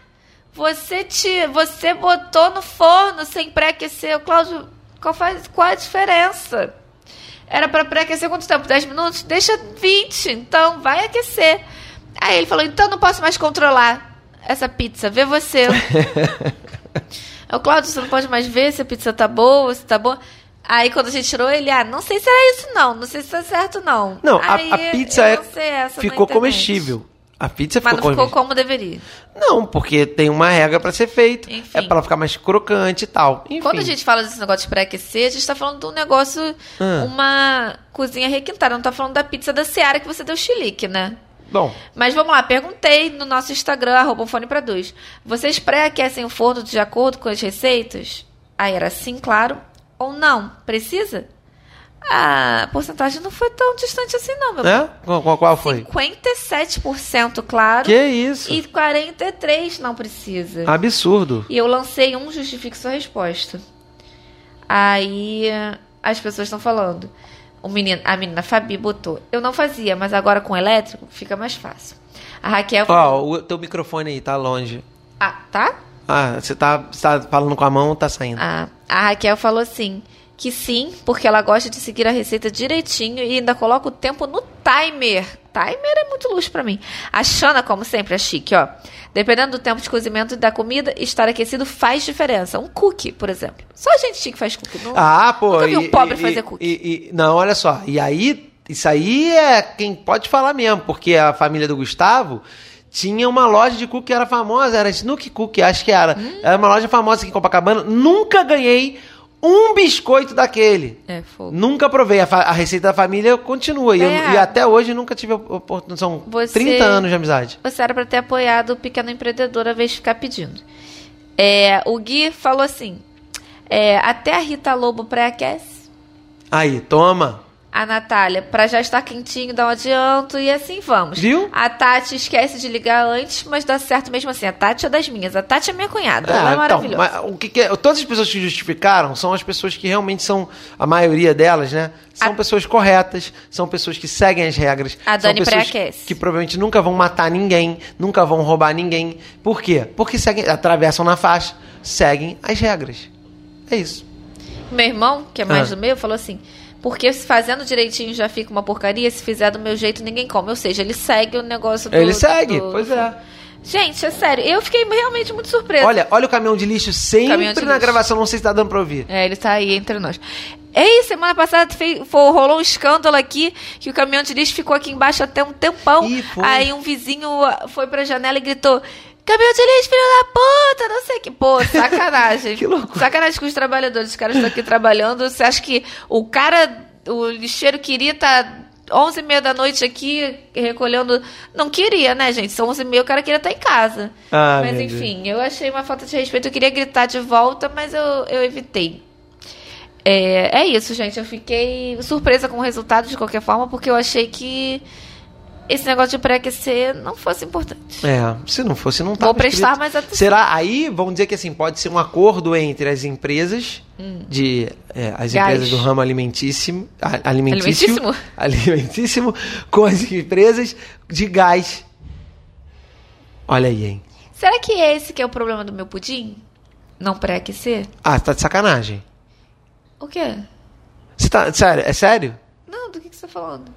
Você te, você botou no forno sem pré-aquecer. Cláudio, qual, faz, qual a diferença? Era pra pré-aquecer quanto tempo? 10 minutos? Deixa 20, então vai aquecer. Aí ele falou, então não posso mais controlar essa pizza, vê você. o Cláudio, você não pode mais ver se a pizza tá boa, se tá boa. Aí quando a gente tirou, ele, ah, não sei se era isso não, não sei se tá certo não. Não, a, Aí, a pizza é, essa ficou comestível. A pizza Mas ficou não ficou como deveria. Não, porque tem uma regra pra ser feita. Enfim. É pra ela ficar mais crocante e tal. Enfim. Quando a gente fala desse negócio de pré-aquecer, a gente tá falando de um negócio, Ah. uma cozinha requintada. Não tá falando da pizza da Seara que você deu chilique, né? Bom, Mas vamos lá, perguntei no nosso Instagram, arroba um fone pra dois. Vocês pré-aquecem o forno de acordo com as receitas? Aí era sim, claro. Ou não? Precisa? A porcentagem não foi tão distante assim, não, meu É? Qual, qual- foi? 57%, claro. Que isso? E 43% não precisa. Absurdo. E eu lancei um justifique sua resposta. Aí as pessoas estão falando. O menino, a menina Fabi botou. Eu não fazia, mas agora com elétrico fica mais fácil. A Raquel Ó, o teu microfone aí tá longe. Ah, tá? Ah, você tá, você tá falando com a mão, tá saindo. Ah, a Raquel falou assim: que sim, porque ela gosta de seguir a receita direitinho e ainda coloca o tempo no timer. Timer é muito luxo pra mim. A Xana, como sempre, é chique, ó. Dependendo do tempo de cozimento da comida, estar aquecido faz diferença. Um cookie, por exemplo. Só a gente chique faz cookie. Não... Ah, pô. Nunca vi um e- pobre e- fazer cookie. e- não, olha só. E aí, isso aí é quem pode falar mesmo, porque a família do Gustavo tinha uma loja de cookie que era famosa, era Snook Cookie, acho que era. Hum? Era uma loja famosa aqui em Copacabana. Nunca ganhei um biscoito daquele. É fogo. Nunca provei. A, a receita da família continua. E, eu- É. e até hoje nunca tive a oportunidade. São Você- 30 anos de amizade. Você era pra ter apoiado o pequeno empreendedor a vez de ficar pedindo. É, o Gui falou assim: é, até a Rita Lobo pré-aquece. Aí, toma. A Natália, pra já estar quentinho, dá um adianto e assim vamos. Viu? A Tati esquece de ligar antes, mas dá certo mesmo assim. A Tati é das minhas. A Tati é minha cunhada. ela é Ah, então, maravilhosa. mas o que que é- todas as pessoas que justificaram são as pessoas que realmente são, a maioria delas, né? São A- pessoas corretas, são pessoas que seguem as regras. A Dani pré-aquece. que provavelmente nunca vão matar ninguém, nunca vão roubar ninguém. Por quê? Porque seguem, atravessam na faixa, seguem as regras. É isso. Meu irmão, que é mais Ah. do meu, falou assim: porque se fazendo direitinho já fica uma porcaria, se fizer do meu jeito ninguém come. Ou seja, ele segue o negócio do. Ele segue, do- pois é. Gente, é sério, eu fiquei realmente muito surpresa. Olha, olha o caminhão de lixo sempre de na lixo. gravação, não sei se tá dando pra ouvir. É, ele tá aí entre nós. Ei, semana passada fei- fo- rolou um escândalo aqui que o caminhão de lixo ficou aqui embaixo até um tempão. Ih, foi. Aí um vizinho foi pra janela e gritou: Caminhão de lixo, filho da puta, não sei o que. Pô, sacanagem. Que loucura. Sacanagem com os trabalhadores. Os caras estão aqui trabalhando. Você acha que o cara, o lixeiro queria estar. 11 e meia da noite aqui recolhendo. Não queria, né, gente? São 11 e meia, o cara queria estar em casa. Ah, mas enfim, eu achei uma falta de respeito. Eu queria gritar de volta, mas eu, eu evitei. É, é isso, gente. Eu fiquei surpresa com o resultado de qualquer forma, porque eu achei que esse negócio de pré-aquecer não fosse importante. É, se não fosse, não tava Vou prestar escrito. mais atenção. Será? Aí, vamos dizer que assim, pode ser um acordo entre as empresas de é, as Hum. Gás. empresas do ramo alimentíssimo, alimentício, Alimentíssimo? alimentíssimo com as empresas de gás. Olha aí, hein? Será que esse que é o problema do meu pudim? Não pré-aquecer? Ah, tá de sacanagem. O quê? Você tá, sério, é sério? Não, do que, que você tá falando?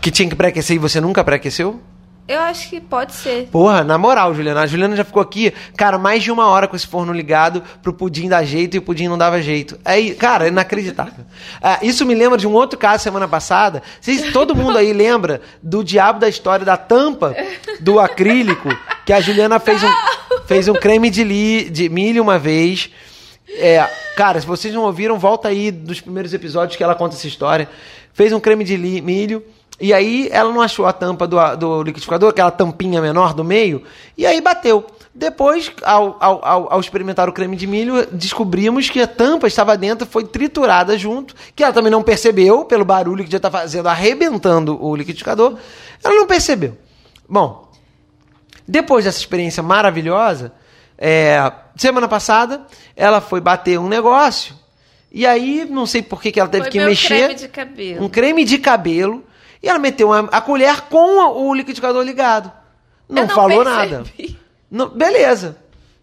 Que tinha que pré-aquecer e você nunca pré-aqueceu? Eu acho que pode ser. Porra, na moral, Juliana. A Juliana já ficou aqui, cara, mais de uma hora com esse forno ligado pro pudim dar jeito e o pudim não dava jeito. É, cara, é inacreditável. Ah, isso me lembra de um outro caso semana passada. Vocês, todo mundo aí lembra do diabo da história da tampa do acrílico que a Juliana fez um, fez um creme de, li, de milho uma vez. É, cara, se vocês não ouviram, volta aí dos primeiros episódios que ela conta essa história. Fez um creme de li- milho. E aí ela não achou a tampa do, do liquidificador, aquela tampinha menor do meio, e aí bateu. Depois, ao, ao, ao, experimentar o creme de milho, descobrimos que a tampa estava dentro, foi triturada junto, que ela também não percebeu, pelo barulho que já está fazendo, arrebentando o liquidificador, ela não percebeu. Bom, depois dessa experiência maravilhosa, é, semana passada, ela foi bater um negócio, e aí, não sei por que, que ela teve Foi que mexer creme de cabelo. um creme de cabelo e ela meteu a, colher com o liquidificador ligado. Não, não falou percebi. nada. Não- beleza.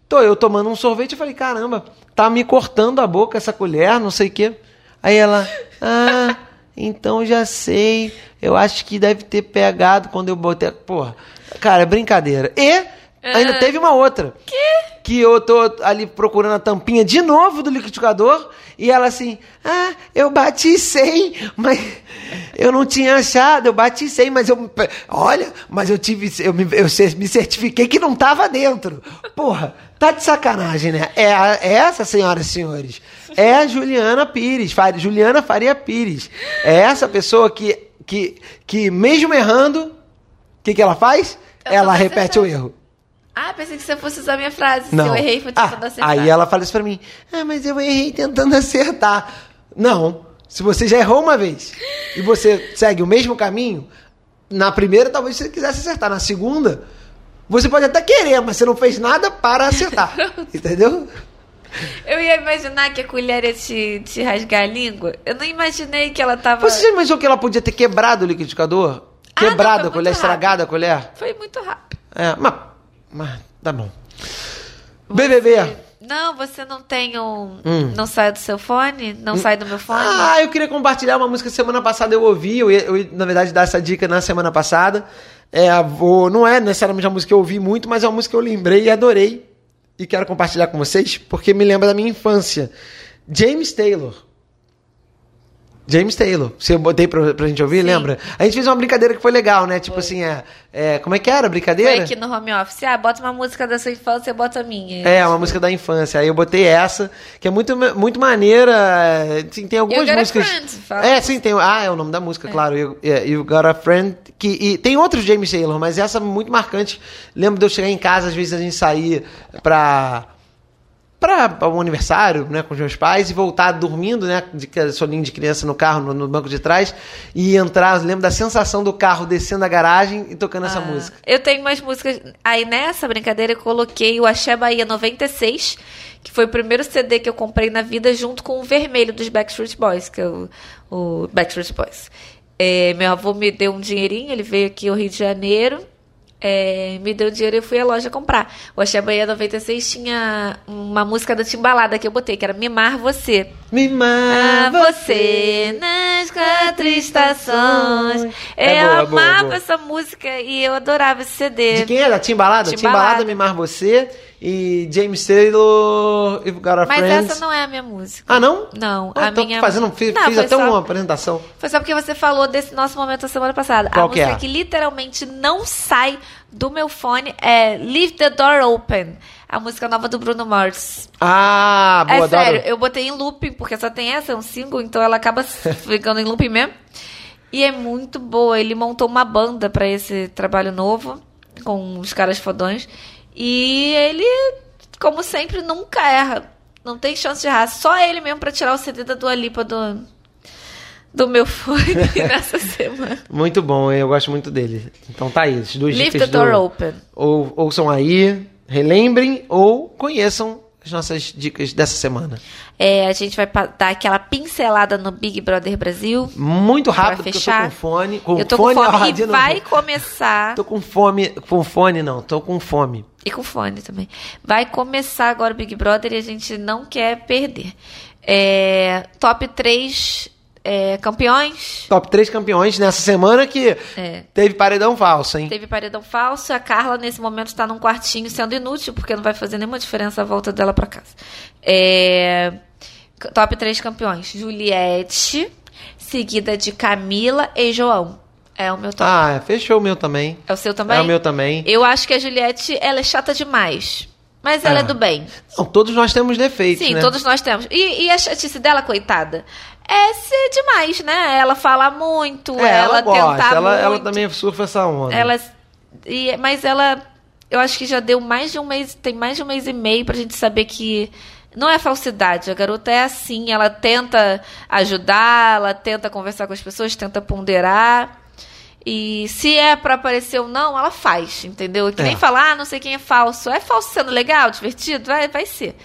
Tô eu tomando um sorvete e falei, caramba, tá me cortando a boca essa colher, não sei o quê. Aí ela, ah, então já sei. Eu acho que deve ter pegado quando eu botei. Porra, cara, é brincadeira. E ainda Ah. teve uma outra. Que? Que eu tô ali procurando a tampinha de novo do liquidificador e ela assim, ah, eu bati 100, mas eu não tinha achado, eu bati 100, mas eu, olha, mas eu tive, eu me, eu me certifiquei que não tava dentro. Porra, tá de sacanagem, né? É, a- é essa, senhoras e senhores, é a Juliana Pires, Faria- Juliana Faria Pires. É essa pessoa que, que, que mesmo errando, o que, que ela faz? Ela repete o erro. Ah, pensei que você fosse usar minha frase. Não. Se eu errei, foi ah, tentando acertar. Aí ela fala isso pra mim. Ah, mas eu errei tentando acertar. Não. Se você já errou uma vez e você segue o mesmo caminho, na primeira talvez você quisesse acertar, na segunda você pode até querer, mas você não fez nada para acertar. entendeu? Eu ia imaginar que a colher ia te, te rasgar a língua. Eu não imaginei que ela tava. Você já imaginou que ela podia ter quebrado o liquidificador? Ah, não, Quebrado foi a colher, muito estragado a colher? Foi muito rápido. É, mas, mas tá bom. BBB. Não, você não tem um. Hum. Não sai do seu fone? Não sai do meu fone? Ah, eu queria compartilhar uma música que semana passada eu ouvi. Eu ia, eu na verdade, dar essa dica na semana passada. É, vou, não é necessariamente uma música que eu ouvi muito, mas é uma música que eu lembrei e adorei. E quero compartilhar com vocês, porque me lembra da minha infância. James Taylor. James Taylor. Você botei pra, pra gente ouvir, Sim. lembra? A gente fez uma brincadeira que foi legal, né? Tipo assim, é, é. Como é que era a brincadeira? Foi aqui no home office. Ah, bota uma música da sua infância, bota a minha. É, uma música da infância. Aí eu botei essa, que é muito, muito maneira. é, Sim, tem algumas You Got a músicas. Friend, fala é, sim, tem. Ah, é o nome da música, claro. You, yeah, you Got a Friend. Que, e tem outros James Taylor, mas essa é muito marcante. Lembro de eu chegar em casa, às vezes a gente sair pra. Pra um aniversário, né, com os meus pais e voltar dormindo, né, de soninho de criança no carro, no, no banco de trás, e entrar. Lembro da sensação do carro descendo a garagem e tocando essa Ah, música. Eu tenho umas músicas. Aí nessa brincadeira eu coloquei o Axé Bahia 96, que foi o primeiro CD que eu comprei na vida, junto com o vermelho dos Backstreet Boys, que é o, o Backstreet Boys. É, meu avô me deu um dinheirinho, ele veio aqui ao Rio de Janeiro. É, me deu dinheiro e eu fui à loja comprar. O Axé Bahia 96 tinha uma música da Timbalada que eu botei, que era Mimar Você. Mimar Ah, você nas quatro estações. É eu boa, boa, amava boa. essa música e eu adorava esse CD. De quem era? Timbalada? Timbalada. Timbalada, Mimar Você e James Taylor, You've Got a Mas Friends. essa não é a minha música. Ah, não? Não, Ah, a tô minha. fazendo, fiz, Não, fiz até só- uma apresentação. Foi só porque você falou desse nosso momento da semana passada. Qual a que música é? que literalmente não sai do meu fone é Leave the Door Open. A música nova do Bruno Mars. Ah, boa, é adoro. sério, eu botei em looping, porque só tem essa, é um single, então ela acaba ficando em looping mesmo. E é muito boa. Ele montou uma banda pra esse trabalho novo, com os caras fodões. E ele, como sempre, nunca erra. Não tem chance de errar. Só ele mesmo pra tirar o CD da Dua Lipa do, do meu fone nessa semana. Muito bom, eu gosto muito dele. Então tá aí, duas Leave dicas the door do... open. Ou, ouçam aí, relembrem ou conheçam as nossas dicas dessa semana. É, a gente vai dar aquela pincelada no Big Brother Brasil. Muito rápido, porque eu tô fechar. com fone. Com eu tô fone com fome. E vai começar. Tô com fome. Com fone não, tô com fome. E com fone também. Vai começar agora o Big Brother e a gente não quer perder. É, top 3 campeões. Top 3 campeões nessa semana que É. teve paredão falso, hein? Teve paredão falso. A Carla, nesse momento, está num quartinho sendo inútil, porque não vai fazer nenhuma diferença a volta dela para casa. É, top 3 campeões: Juliette, seguida de Camila e João. É o meu top. Ah, fechou o meu também. é o seu também? É o meu também. Eu acho que a Juliette, ela é chata demais. Mas ela É. é do bem. Não, todos nós temos defeitos, Sim, né? todos nós temos. E, e a chatice dela, coitada, é ser demais, né? Ela fala muito, É, ela, ela, gosta, tentar ela, ela muito. também surfa essa onda. Ela, e, mas ela, eu acho que já deu mais de um mês, tem mais de um mês e meio pra gente saber que não é falsidade. A garota é assim, ela tenta ajudar, ela tenta conversar com as pessoas, tenta ponderar. E se é pra aparecer ou não, ela faz, entendeu? Que É. nem falar, ah, não sei quem é falso. É falso sendo legal, divertido? Vai, vai ser.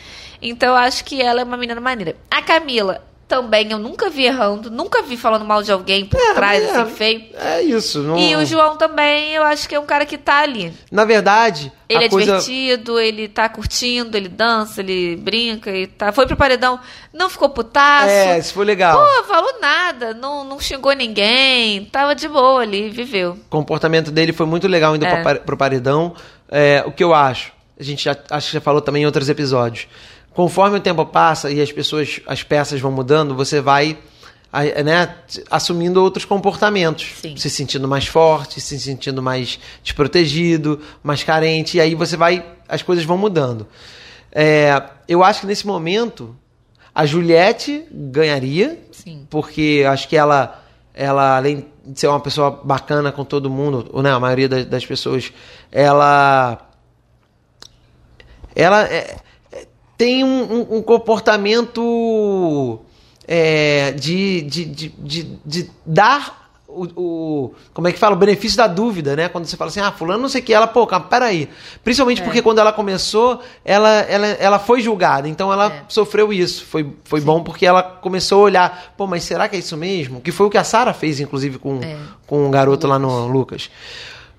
Então eu acho que ela é uma menina maneira. A Camila também eu nunca vi errando, nunca vi falando mal de alguém por É, trás, é, assim, feio. É isso. Não... E o João também, eu acho que é um cara que tá ali. Na verdade, Ele é coisa... divertido, ele tá curtindo, ele dança, ele brinca e tá. Foi pro paredão, não ficou putaço. É, isso foi legal. Pô, falou nada, não, não xingou ninguém, tava de boa ali, viveu. O comportamento dele foi muito legal indo É. pro paredão. É, o que eu acho, a gente já, acho que já falou também em outros episódios. Conforme o tempo passa e as pessoas, as peças vão mudando, você vai né, assumindo outros comportamentos. Sim. Se sentindo mais forte, se sentindo mais desprotegido, mais carente. E aí você vai. As coisas vão mudando. É, eu acho que nesse momento a Juliette ganharia. Sim. Porque acho que ela, ela além de ser uma pessoa bacana com todo mundo, ou né, a maioria das, das pessoas, ela. Ela é- tem um, um- um comportamento é, de, de, de, de, de dar o, o- Como é que fala? O benefício da dúvida, né? Quando você fala assim, ah, fulano não sei o que, ela, pô, calma, peraí. Principalmente É. porque quando ela começou, ela, ela, ela foi julgada, então ela É. sofreu isso. Foi, foi bom porque ela começou a olhar, pô, mas será que é isso mesmo? Que foi o que a Sara fez, inclusive, com, É. com o garoto lá no Lucas.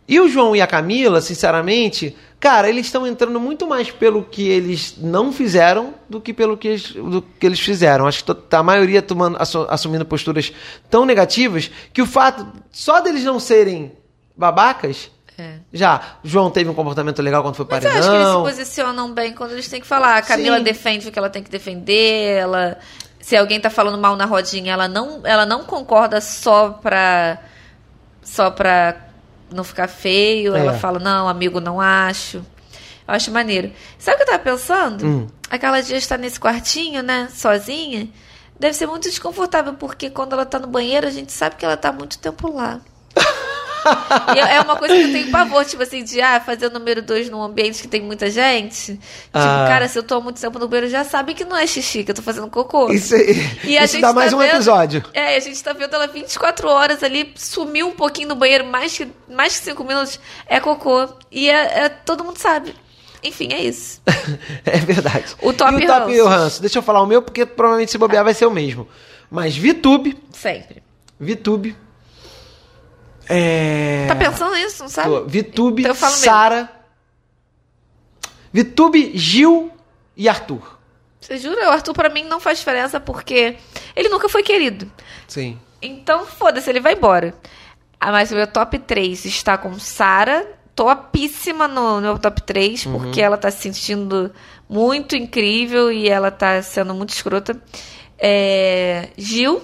E o João e a Camila, sinceramente, cara, eles estão entrando muito mais pelo que eles não fizeram do que pelo que eles, do que eles fizeram. Acho que to- a maioria tomando, assu- assumindo posturas tão negativas que o fato só deles não serem babacas. É. Já, João teve um comportamento legal quando foi Mas eu acho que eles se paredão. posicionam bem quando eles têm que falar. A Camila Sim. defende o que ela tem que defender. Ela, se alguém tá falando mal na rodinha, ela não, ela não concorda só pra, só pra não ficar feio. É. Ela fala, não, amigo, não acho. Eu acho maneiro. Sabe o que eu tava pensando? Hum. Aquela dia está nesse quartinho, né? Sozinha. Deve ser muito desconfortável, porque quando ela tá no banheiro, a gente sabe que ela tá muito tempo lá. E é uma coisa que eu tenho pavor, tipo assim, de ah, fazer o número dois num ambiente que tem muita gente. Tipo, Ah. cara, se eu tô há muito tempo no banheiro, já sabe que não é xixi, que eu tô fazendo cocô. Isso, E a isso gente dá tá mais um vendo- episódio. É, a gente tá vendo ela 24 horas ali, sumiu um pouquinho no banheiro, mais que, mais que 5 minutos, é cocô. E é, é- todo mundo sabe. Enfim, é isso. É verdade. O top e o top e o ranço. Deixa eu falar o meu, porque provavelmente se bobear vai ser o mesmo. Mas VTube, Sempre. VTube. É. Tá pensando nisso, não sabe? Tô. VTube, Então. Sara. VTube, Gil e Arthur. Você jura? O Arthur pra mim não faz diferença porque ele nunca foi querido. Sim. Então, foda-se, ele vai embora. Ah, mas o meu top 3 está com Sara, topíssima no, no meu top 3, Uhum. porque ela tá se sentindo muito incrível e ela tá sendo muito escrota. É, Gil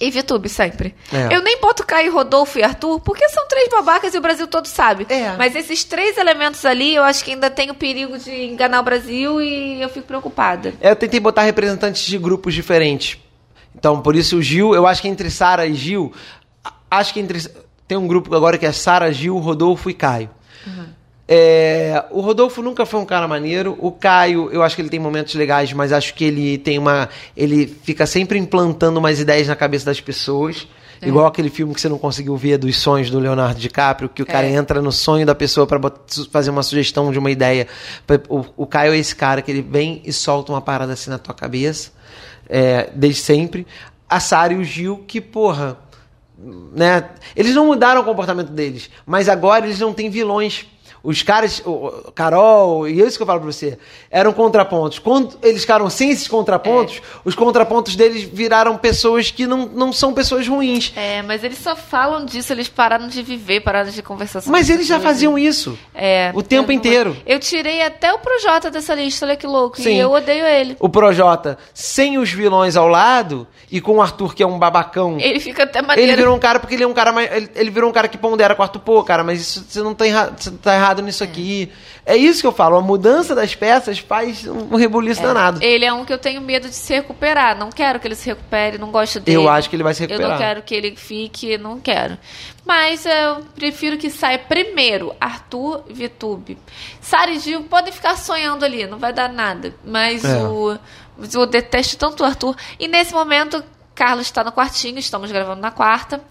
e Vitube, sempre. É. Eu nem boto Caio, Rodolfo e Arthur, porque são três babacas e o Brasil todo sabe. É. Mas esses três elementos ali, eu acho que ainda tem o perigo de enganar o Brasil e eu fico preocupada. É, Eu tentei botar representantes de grupos diferentes. Então, por isso o Gil, eu acho que entre Sara e Gil, acho que entre. Tem um grupo agora que é Sara, Gil, Rodolfo e Caio. É, o Rodolfo nunca foi um cara maneiro. O Caio, eu acho que ele tem momentos legais, mas acho que ele tem uma. Ele fica sempre implantando umas ideias na cabeça das pessoas. Igual aquele filme que você não conseguiu ver dos sonhos do Leonardo DiCaprio, que o cara É. entra no sonho da pessoa su- fazer uma sugestão de uma ideia. O, o Caio é esse cara que ele vem e solta uma parada assim na tua cabeça, é, desde sempre. A Sara e o Gil, que, porra, né? Eles não mudaram o comportamento deles, mas agora eles não têm vilões. Os caras, o- Carol, e é isso que eu falo pra você, eram contrapontos. Quando eles ficaram sem esses contrapontos, É. os contrapontos deles viraram pessoas que não, não são pessoas ruins. É, mas eles só falam disso, eles pararam de viver, pararam de conversar sobre Mas eles já faziam isso. É, o tempo eu- inteiro. Eu tirei até o Projota dessa lista, olha que louco. Sim. E eu odeio ele. O Projota, sem os vilões ao lado, e com o Arthur, que é um babacão. Ele fica até maneiro. Ele virou um cara porque ele é um cara mais. Ele, ele virou um cara que pondera quarto pô, cara, mas isso, você não errado, você tá errado nisso aqui. É isso que eu falo, a mudança das peças faz um, rebuliço danado. Ele é um que eu tenho medo de se recuperar. Não quero que ele se recupere, não gosto dele. Eu acho que ele vai se Eu recuperar. não quero que ele fique, não quero. Mas eu prefiro que saia primeiro Arthur Vitube. Sara e Gil podem ficar sonhando ali, não vai dar nada. Mas É. o. Eu detesto tanto o Arthur. E nesse momento, Carlos está no quartinho, estamos gravando na quarta.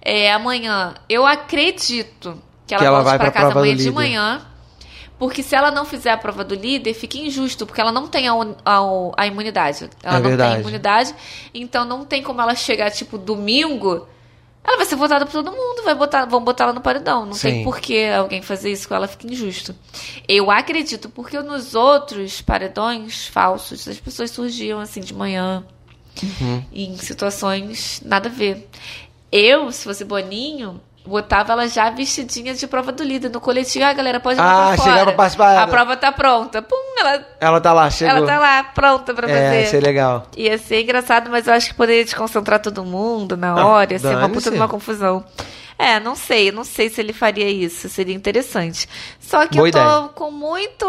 É, amanhã, eu acredito que ela, Que ela vai pra pra casa prova amanhã de manhã. Porque se ela não fizer a prova do líder, fica injusto, porque ela não tem a, a, a imunidade. Ela É não verdade. tem imunidade, então não tem como ela chegar, tipo, domingo. Ela vai ser votada por todo mundo, vai botar, vão botar ela no paredão. Não Sim. tem por que alguém fazer isso com ela, fica injusto. Eu acredito, porque nos outros paredões falsos, as pessoas surgiam assim de manhã, Uhum. em situações nada a ver. Eu, se fosse Boninho, botava ela já vestidinha de prova do líder no coletivo. Ah, galera, pode lá Ah, fora. pra participar. A prova tá pronta. Pum, ela, Ela tá lá, chegou. ela tá lá, pronta pra É, fazer. é legal. Ia ser engraçado, mas eu acho que poderia desconcentrar todo mundo na Ah, hora, ia ser uma puta de uma confusão. É, não sei, não sei se ele faria isso, seria interessante. Só que Boa eu tô ideia. com muito,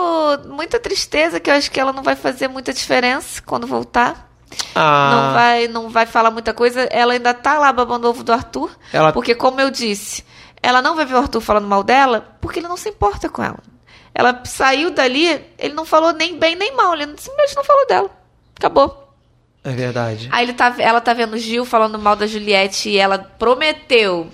muita tristeza, que eu acho que ela não vai fazer muita diferença quando voltar. Ah, Não vai, não vai falar muita coisa. Ela ainda tá lá babando ovo do Arthur. Ela- Porque, como eu disse, ela não vai ver o Arthur falando mal dela porque ele não se importa com ela. Ela saiu dali, ele não falou nem bem nem mal, ele simplesmente não falou dela. Acabou. É verdade. Aí ele tá, ela tá vendo o Gil falando mal da Juliette e ela prometeu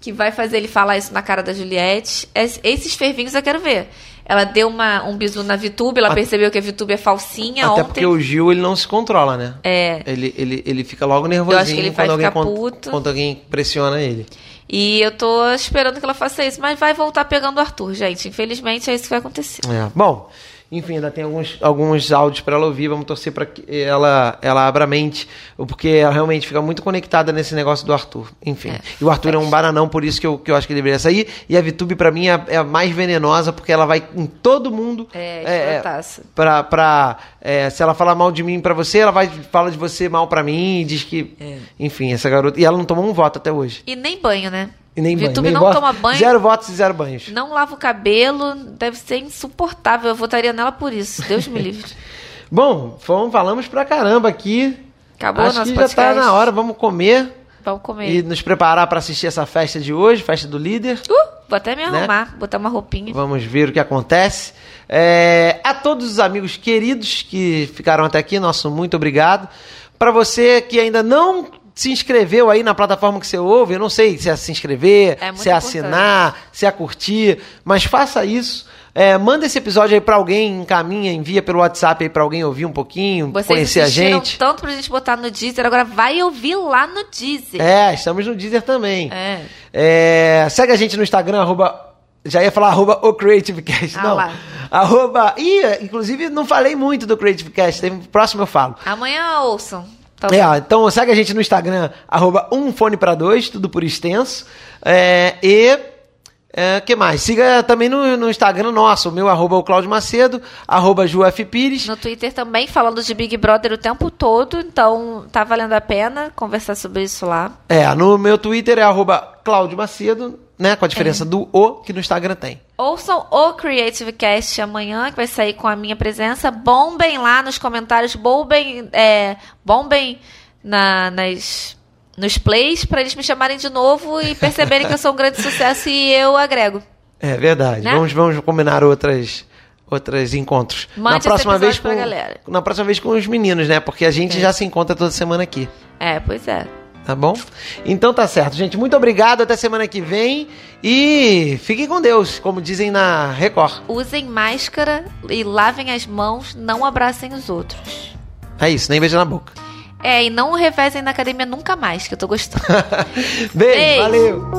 que vai fazer ele falar isso na cara da Juliette. Es- Esses fervinhos eu quero ver. Ela deu uma, um bisu na VTube, ela percebeu que a VTube é falsinha Até ontem. porque o Gil, ele não se controla, né? É. Ele, ele, ele fica logo nervosinho Eu acho que ele vai quando, alguém, ficar con- puto. quando alguém pressiona ele. E eu tô esperando que ela faça isso, mas vai voltar pegando o Arthur, gente. Infelizmente é isso que vai acontecer. É. Bom, enfim, ainda tem alguns, alguns áudios pra ela ouvir. Vamos torcer pra que ela, ela abra a mente, porque ela realmente fica muito conectada nesse negócio do Arthur. Enfim. É, e o Arthur é um bananão, por isso que eu, que eu acho que ele deveria sair. E a Vitube, pra mim, é, a- é a mais venenosa, porque ela vai em todo mundo. É, escrotaça. pra, pra, é, se ela falar mal de mim pra você, ela vai fala de você mal pra mim e diz que. É. Enfim, essa garota. E ela não tomou um voto até hoje. E nem banho, né? E nem banho. VTube nem não voto. toma banho. Zero votos e zero banhos. Não lava o cabelo, deve ser insuportável. Eu votaria nela por isso. Deus me livre. Bom, fomos, falamos pra caramba aqui. Acabou Acho nosso que já tá podcast. na hora, vamos comer Vamos comer. e nos preparar pra assistir essa festa de hoje, festa do líder. Uh, vou até me Né? arrumar, botar uma roupinha. Vamos ver o que acontece. É, a todos os amigos queridos que ficaram até aqui, nosso muito obrigado. Para você que ainda não se inscreveu aí na plataforma que você ouve, eu não sei se é se inscrever, É se é assinar, se é curtir, mas faça isso. É, manda esse episódio aí pra alguém, encaminha, envia pelo WhatsApp aí pra alguém ouvir um pouquinho, Vocês conhecer a gente. tanto pra gente botar no Deezer, agora vai ouvir lá no Deezer. É, estamos no Deezer também. É. É, segue a gente no Instagram, arroba. Já ia falar arroba o CreativeCast. Ah não. lá. Arroba. Ih, inclusive não falei muito do CreativeCast. Próximo eu falo. Amanhã ouçam. Tá É, ó, então segue a gente no Instagram, arroba um fone dois, tudo por extenso. É, e. É, que mais? Siga também no, no Instagram nosso, o meu arroba o Macedo, arroba. Pires. No Twitter também, falando de Big Brother o tempo todo, então tá valendo a pena conversar sobre isso lá. É, no meu Twitter é arroba Claudio Macedo, né? Com a diferença do O que no Instagram tem. Ouçam o Creative Cast amanhã, que vai sair com a minha presença. Bombem lá nos comentários, bombem, é, bombem na- nas, nos plays pra eles me chamarem de novo e perceberem que eu sou um grande sucesso e eu agrego. É verdade. Né? Vamos, vamos combinar outras outros encontros. Mande na próxima vez com pra galera. na próxima vez com os meninos, né? Porque a gente já se encontra toda semana aqui, É, pois é. Tá bom? Então tá certo, gente. Muito obrigado. Até semana que vem. E fiquem com Deus, como dizem na Record. Usem máscara e lavem as mãos. Não abracem os outros. É isso, nem beijo na boca. É, e não revezem na academia nunca mais, que eu tô gostando. Beijo, Beijo, valeu.